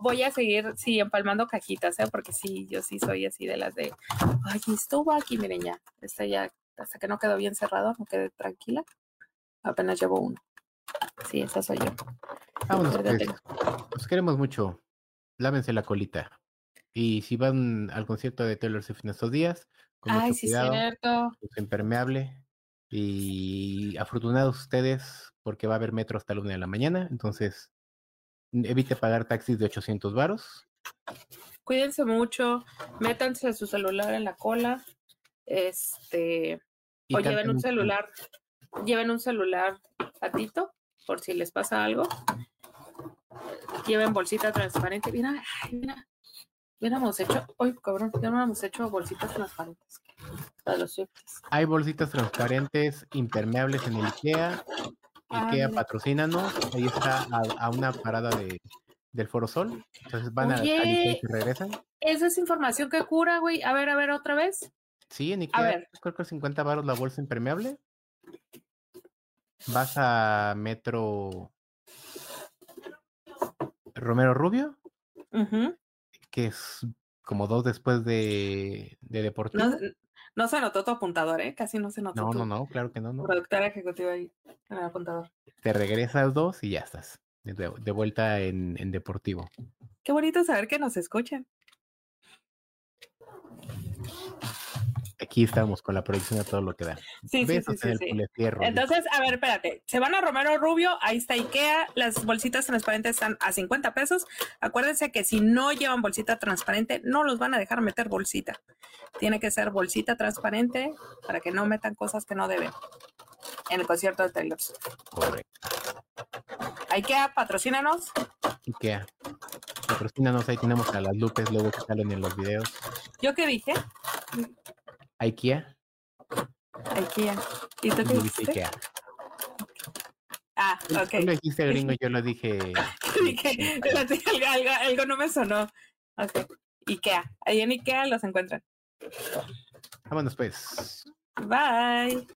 voy a seguir, sí, empalmando cajitas, ¿eh? Porque sí, yo sí soy así de las de, ay, estuvo aquí, miren ya, está ya, hasta que no quedó bien cerrado, no quedé tranquila, apenas llevo uno. Sí, esa soy yo. Vámonos, pues. Los queremos mucho. Lávense la colita. Y si van al concierto de Taylor Swift en estos días, con Ay, mucho sí, cuidado, cierto. impermeable. Y afortunados ustedes porque va a haber metro hasta la una de la mañana. Entonces, evite pagar taxis de 800 varos. Cuídense mucho, métanse su celular en la cola. Este, o lleven un celular, lleven un celular patito por si les pasa algo. Lleven bolsita transparente. Mira, ay, mira, hubiéramos hecho, hoy cabrón, ya no hubiéramos hecho bolsitas transparentes para los Hay bolsitas transparentes impermeables en el IKEA. IKEA patrocínanos. Ahí está a, una parada de, del Foro Sol. Entonces van a, IKEA y regresan. Esa es información que cura, güey. A ver, a ver, otra vez. Sí, en IKEA. A ver. Creo que 50 baros la bolsa impermeable. Vas a Metro Romero Rubio. Que es como dos después de, de Deportivo. No, se notó tu apuntador, ¿eh? Casi no se notó. No, no, no, claro que no. no. Productora ejecutiva ahí en el apuntador. Te regresas dos y ya estás. De, vuelta en, en Deportivo. Qué bonito saber que nos escuchan. Aquí estamos con la producción de todo lo que da. Sí, sí, sí, Entonces, a ver, espérate. Se van a Romero Rubio, ahí está Ikea, las bolsitas transparentes están a 50 pesos. Acuérdense que si no llevan bolsita transparente, no los van a dejar meter bolsita. Tiene que ser bolsita transparente para que no metan cosas que no deben en el concierto de Taylor Correcto. Ikea, patrocínanos. Ikea. Patrocínanos, ahí tenemos a las lupes luego que salen en los videos. ¿Yo qué dije? IKEA. IKEA. ¿Y tú qué dijiste? Ikea. Ah, Tú ok. lo dijiste gringo, yo lo dije. Dije, algo, algo, algo no me sonó. Ok. Ikea. Ahí en Ikea los encuentran. Vámonos pues. Bye.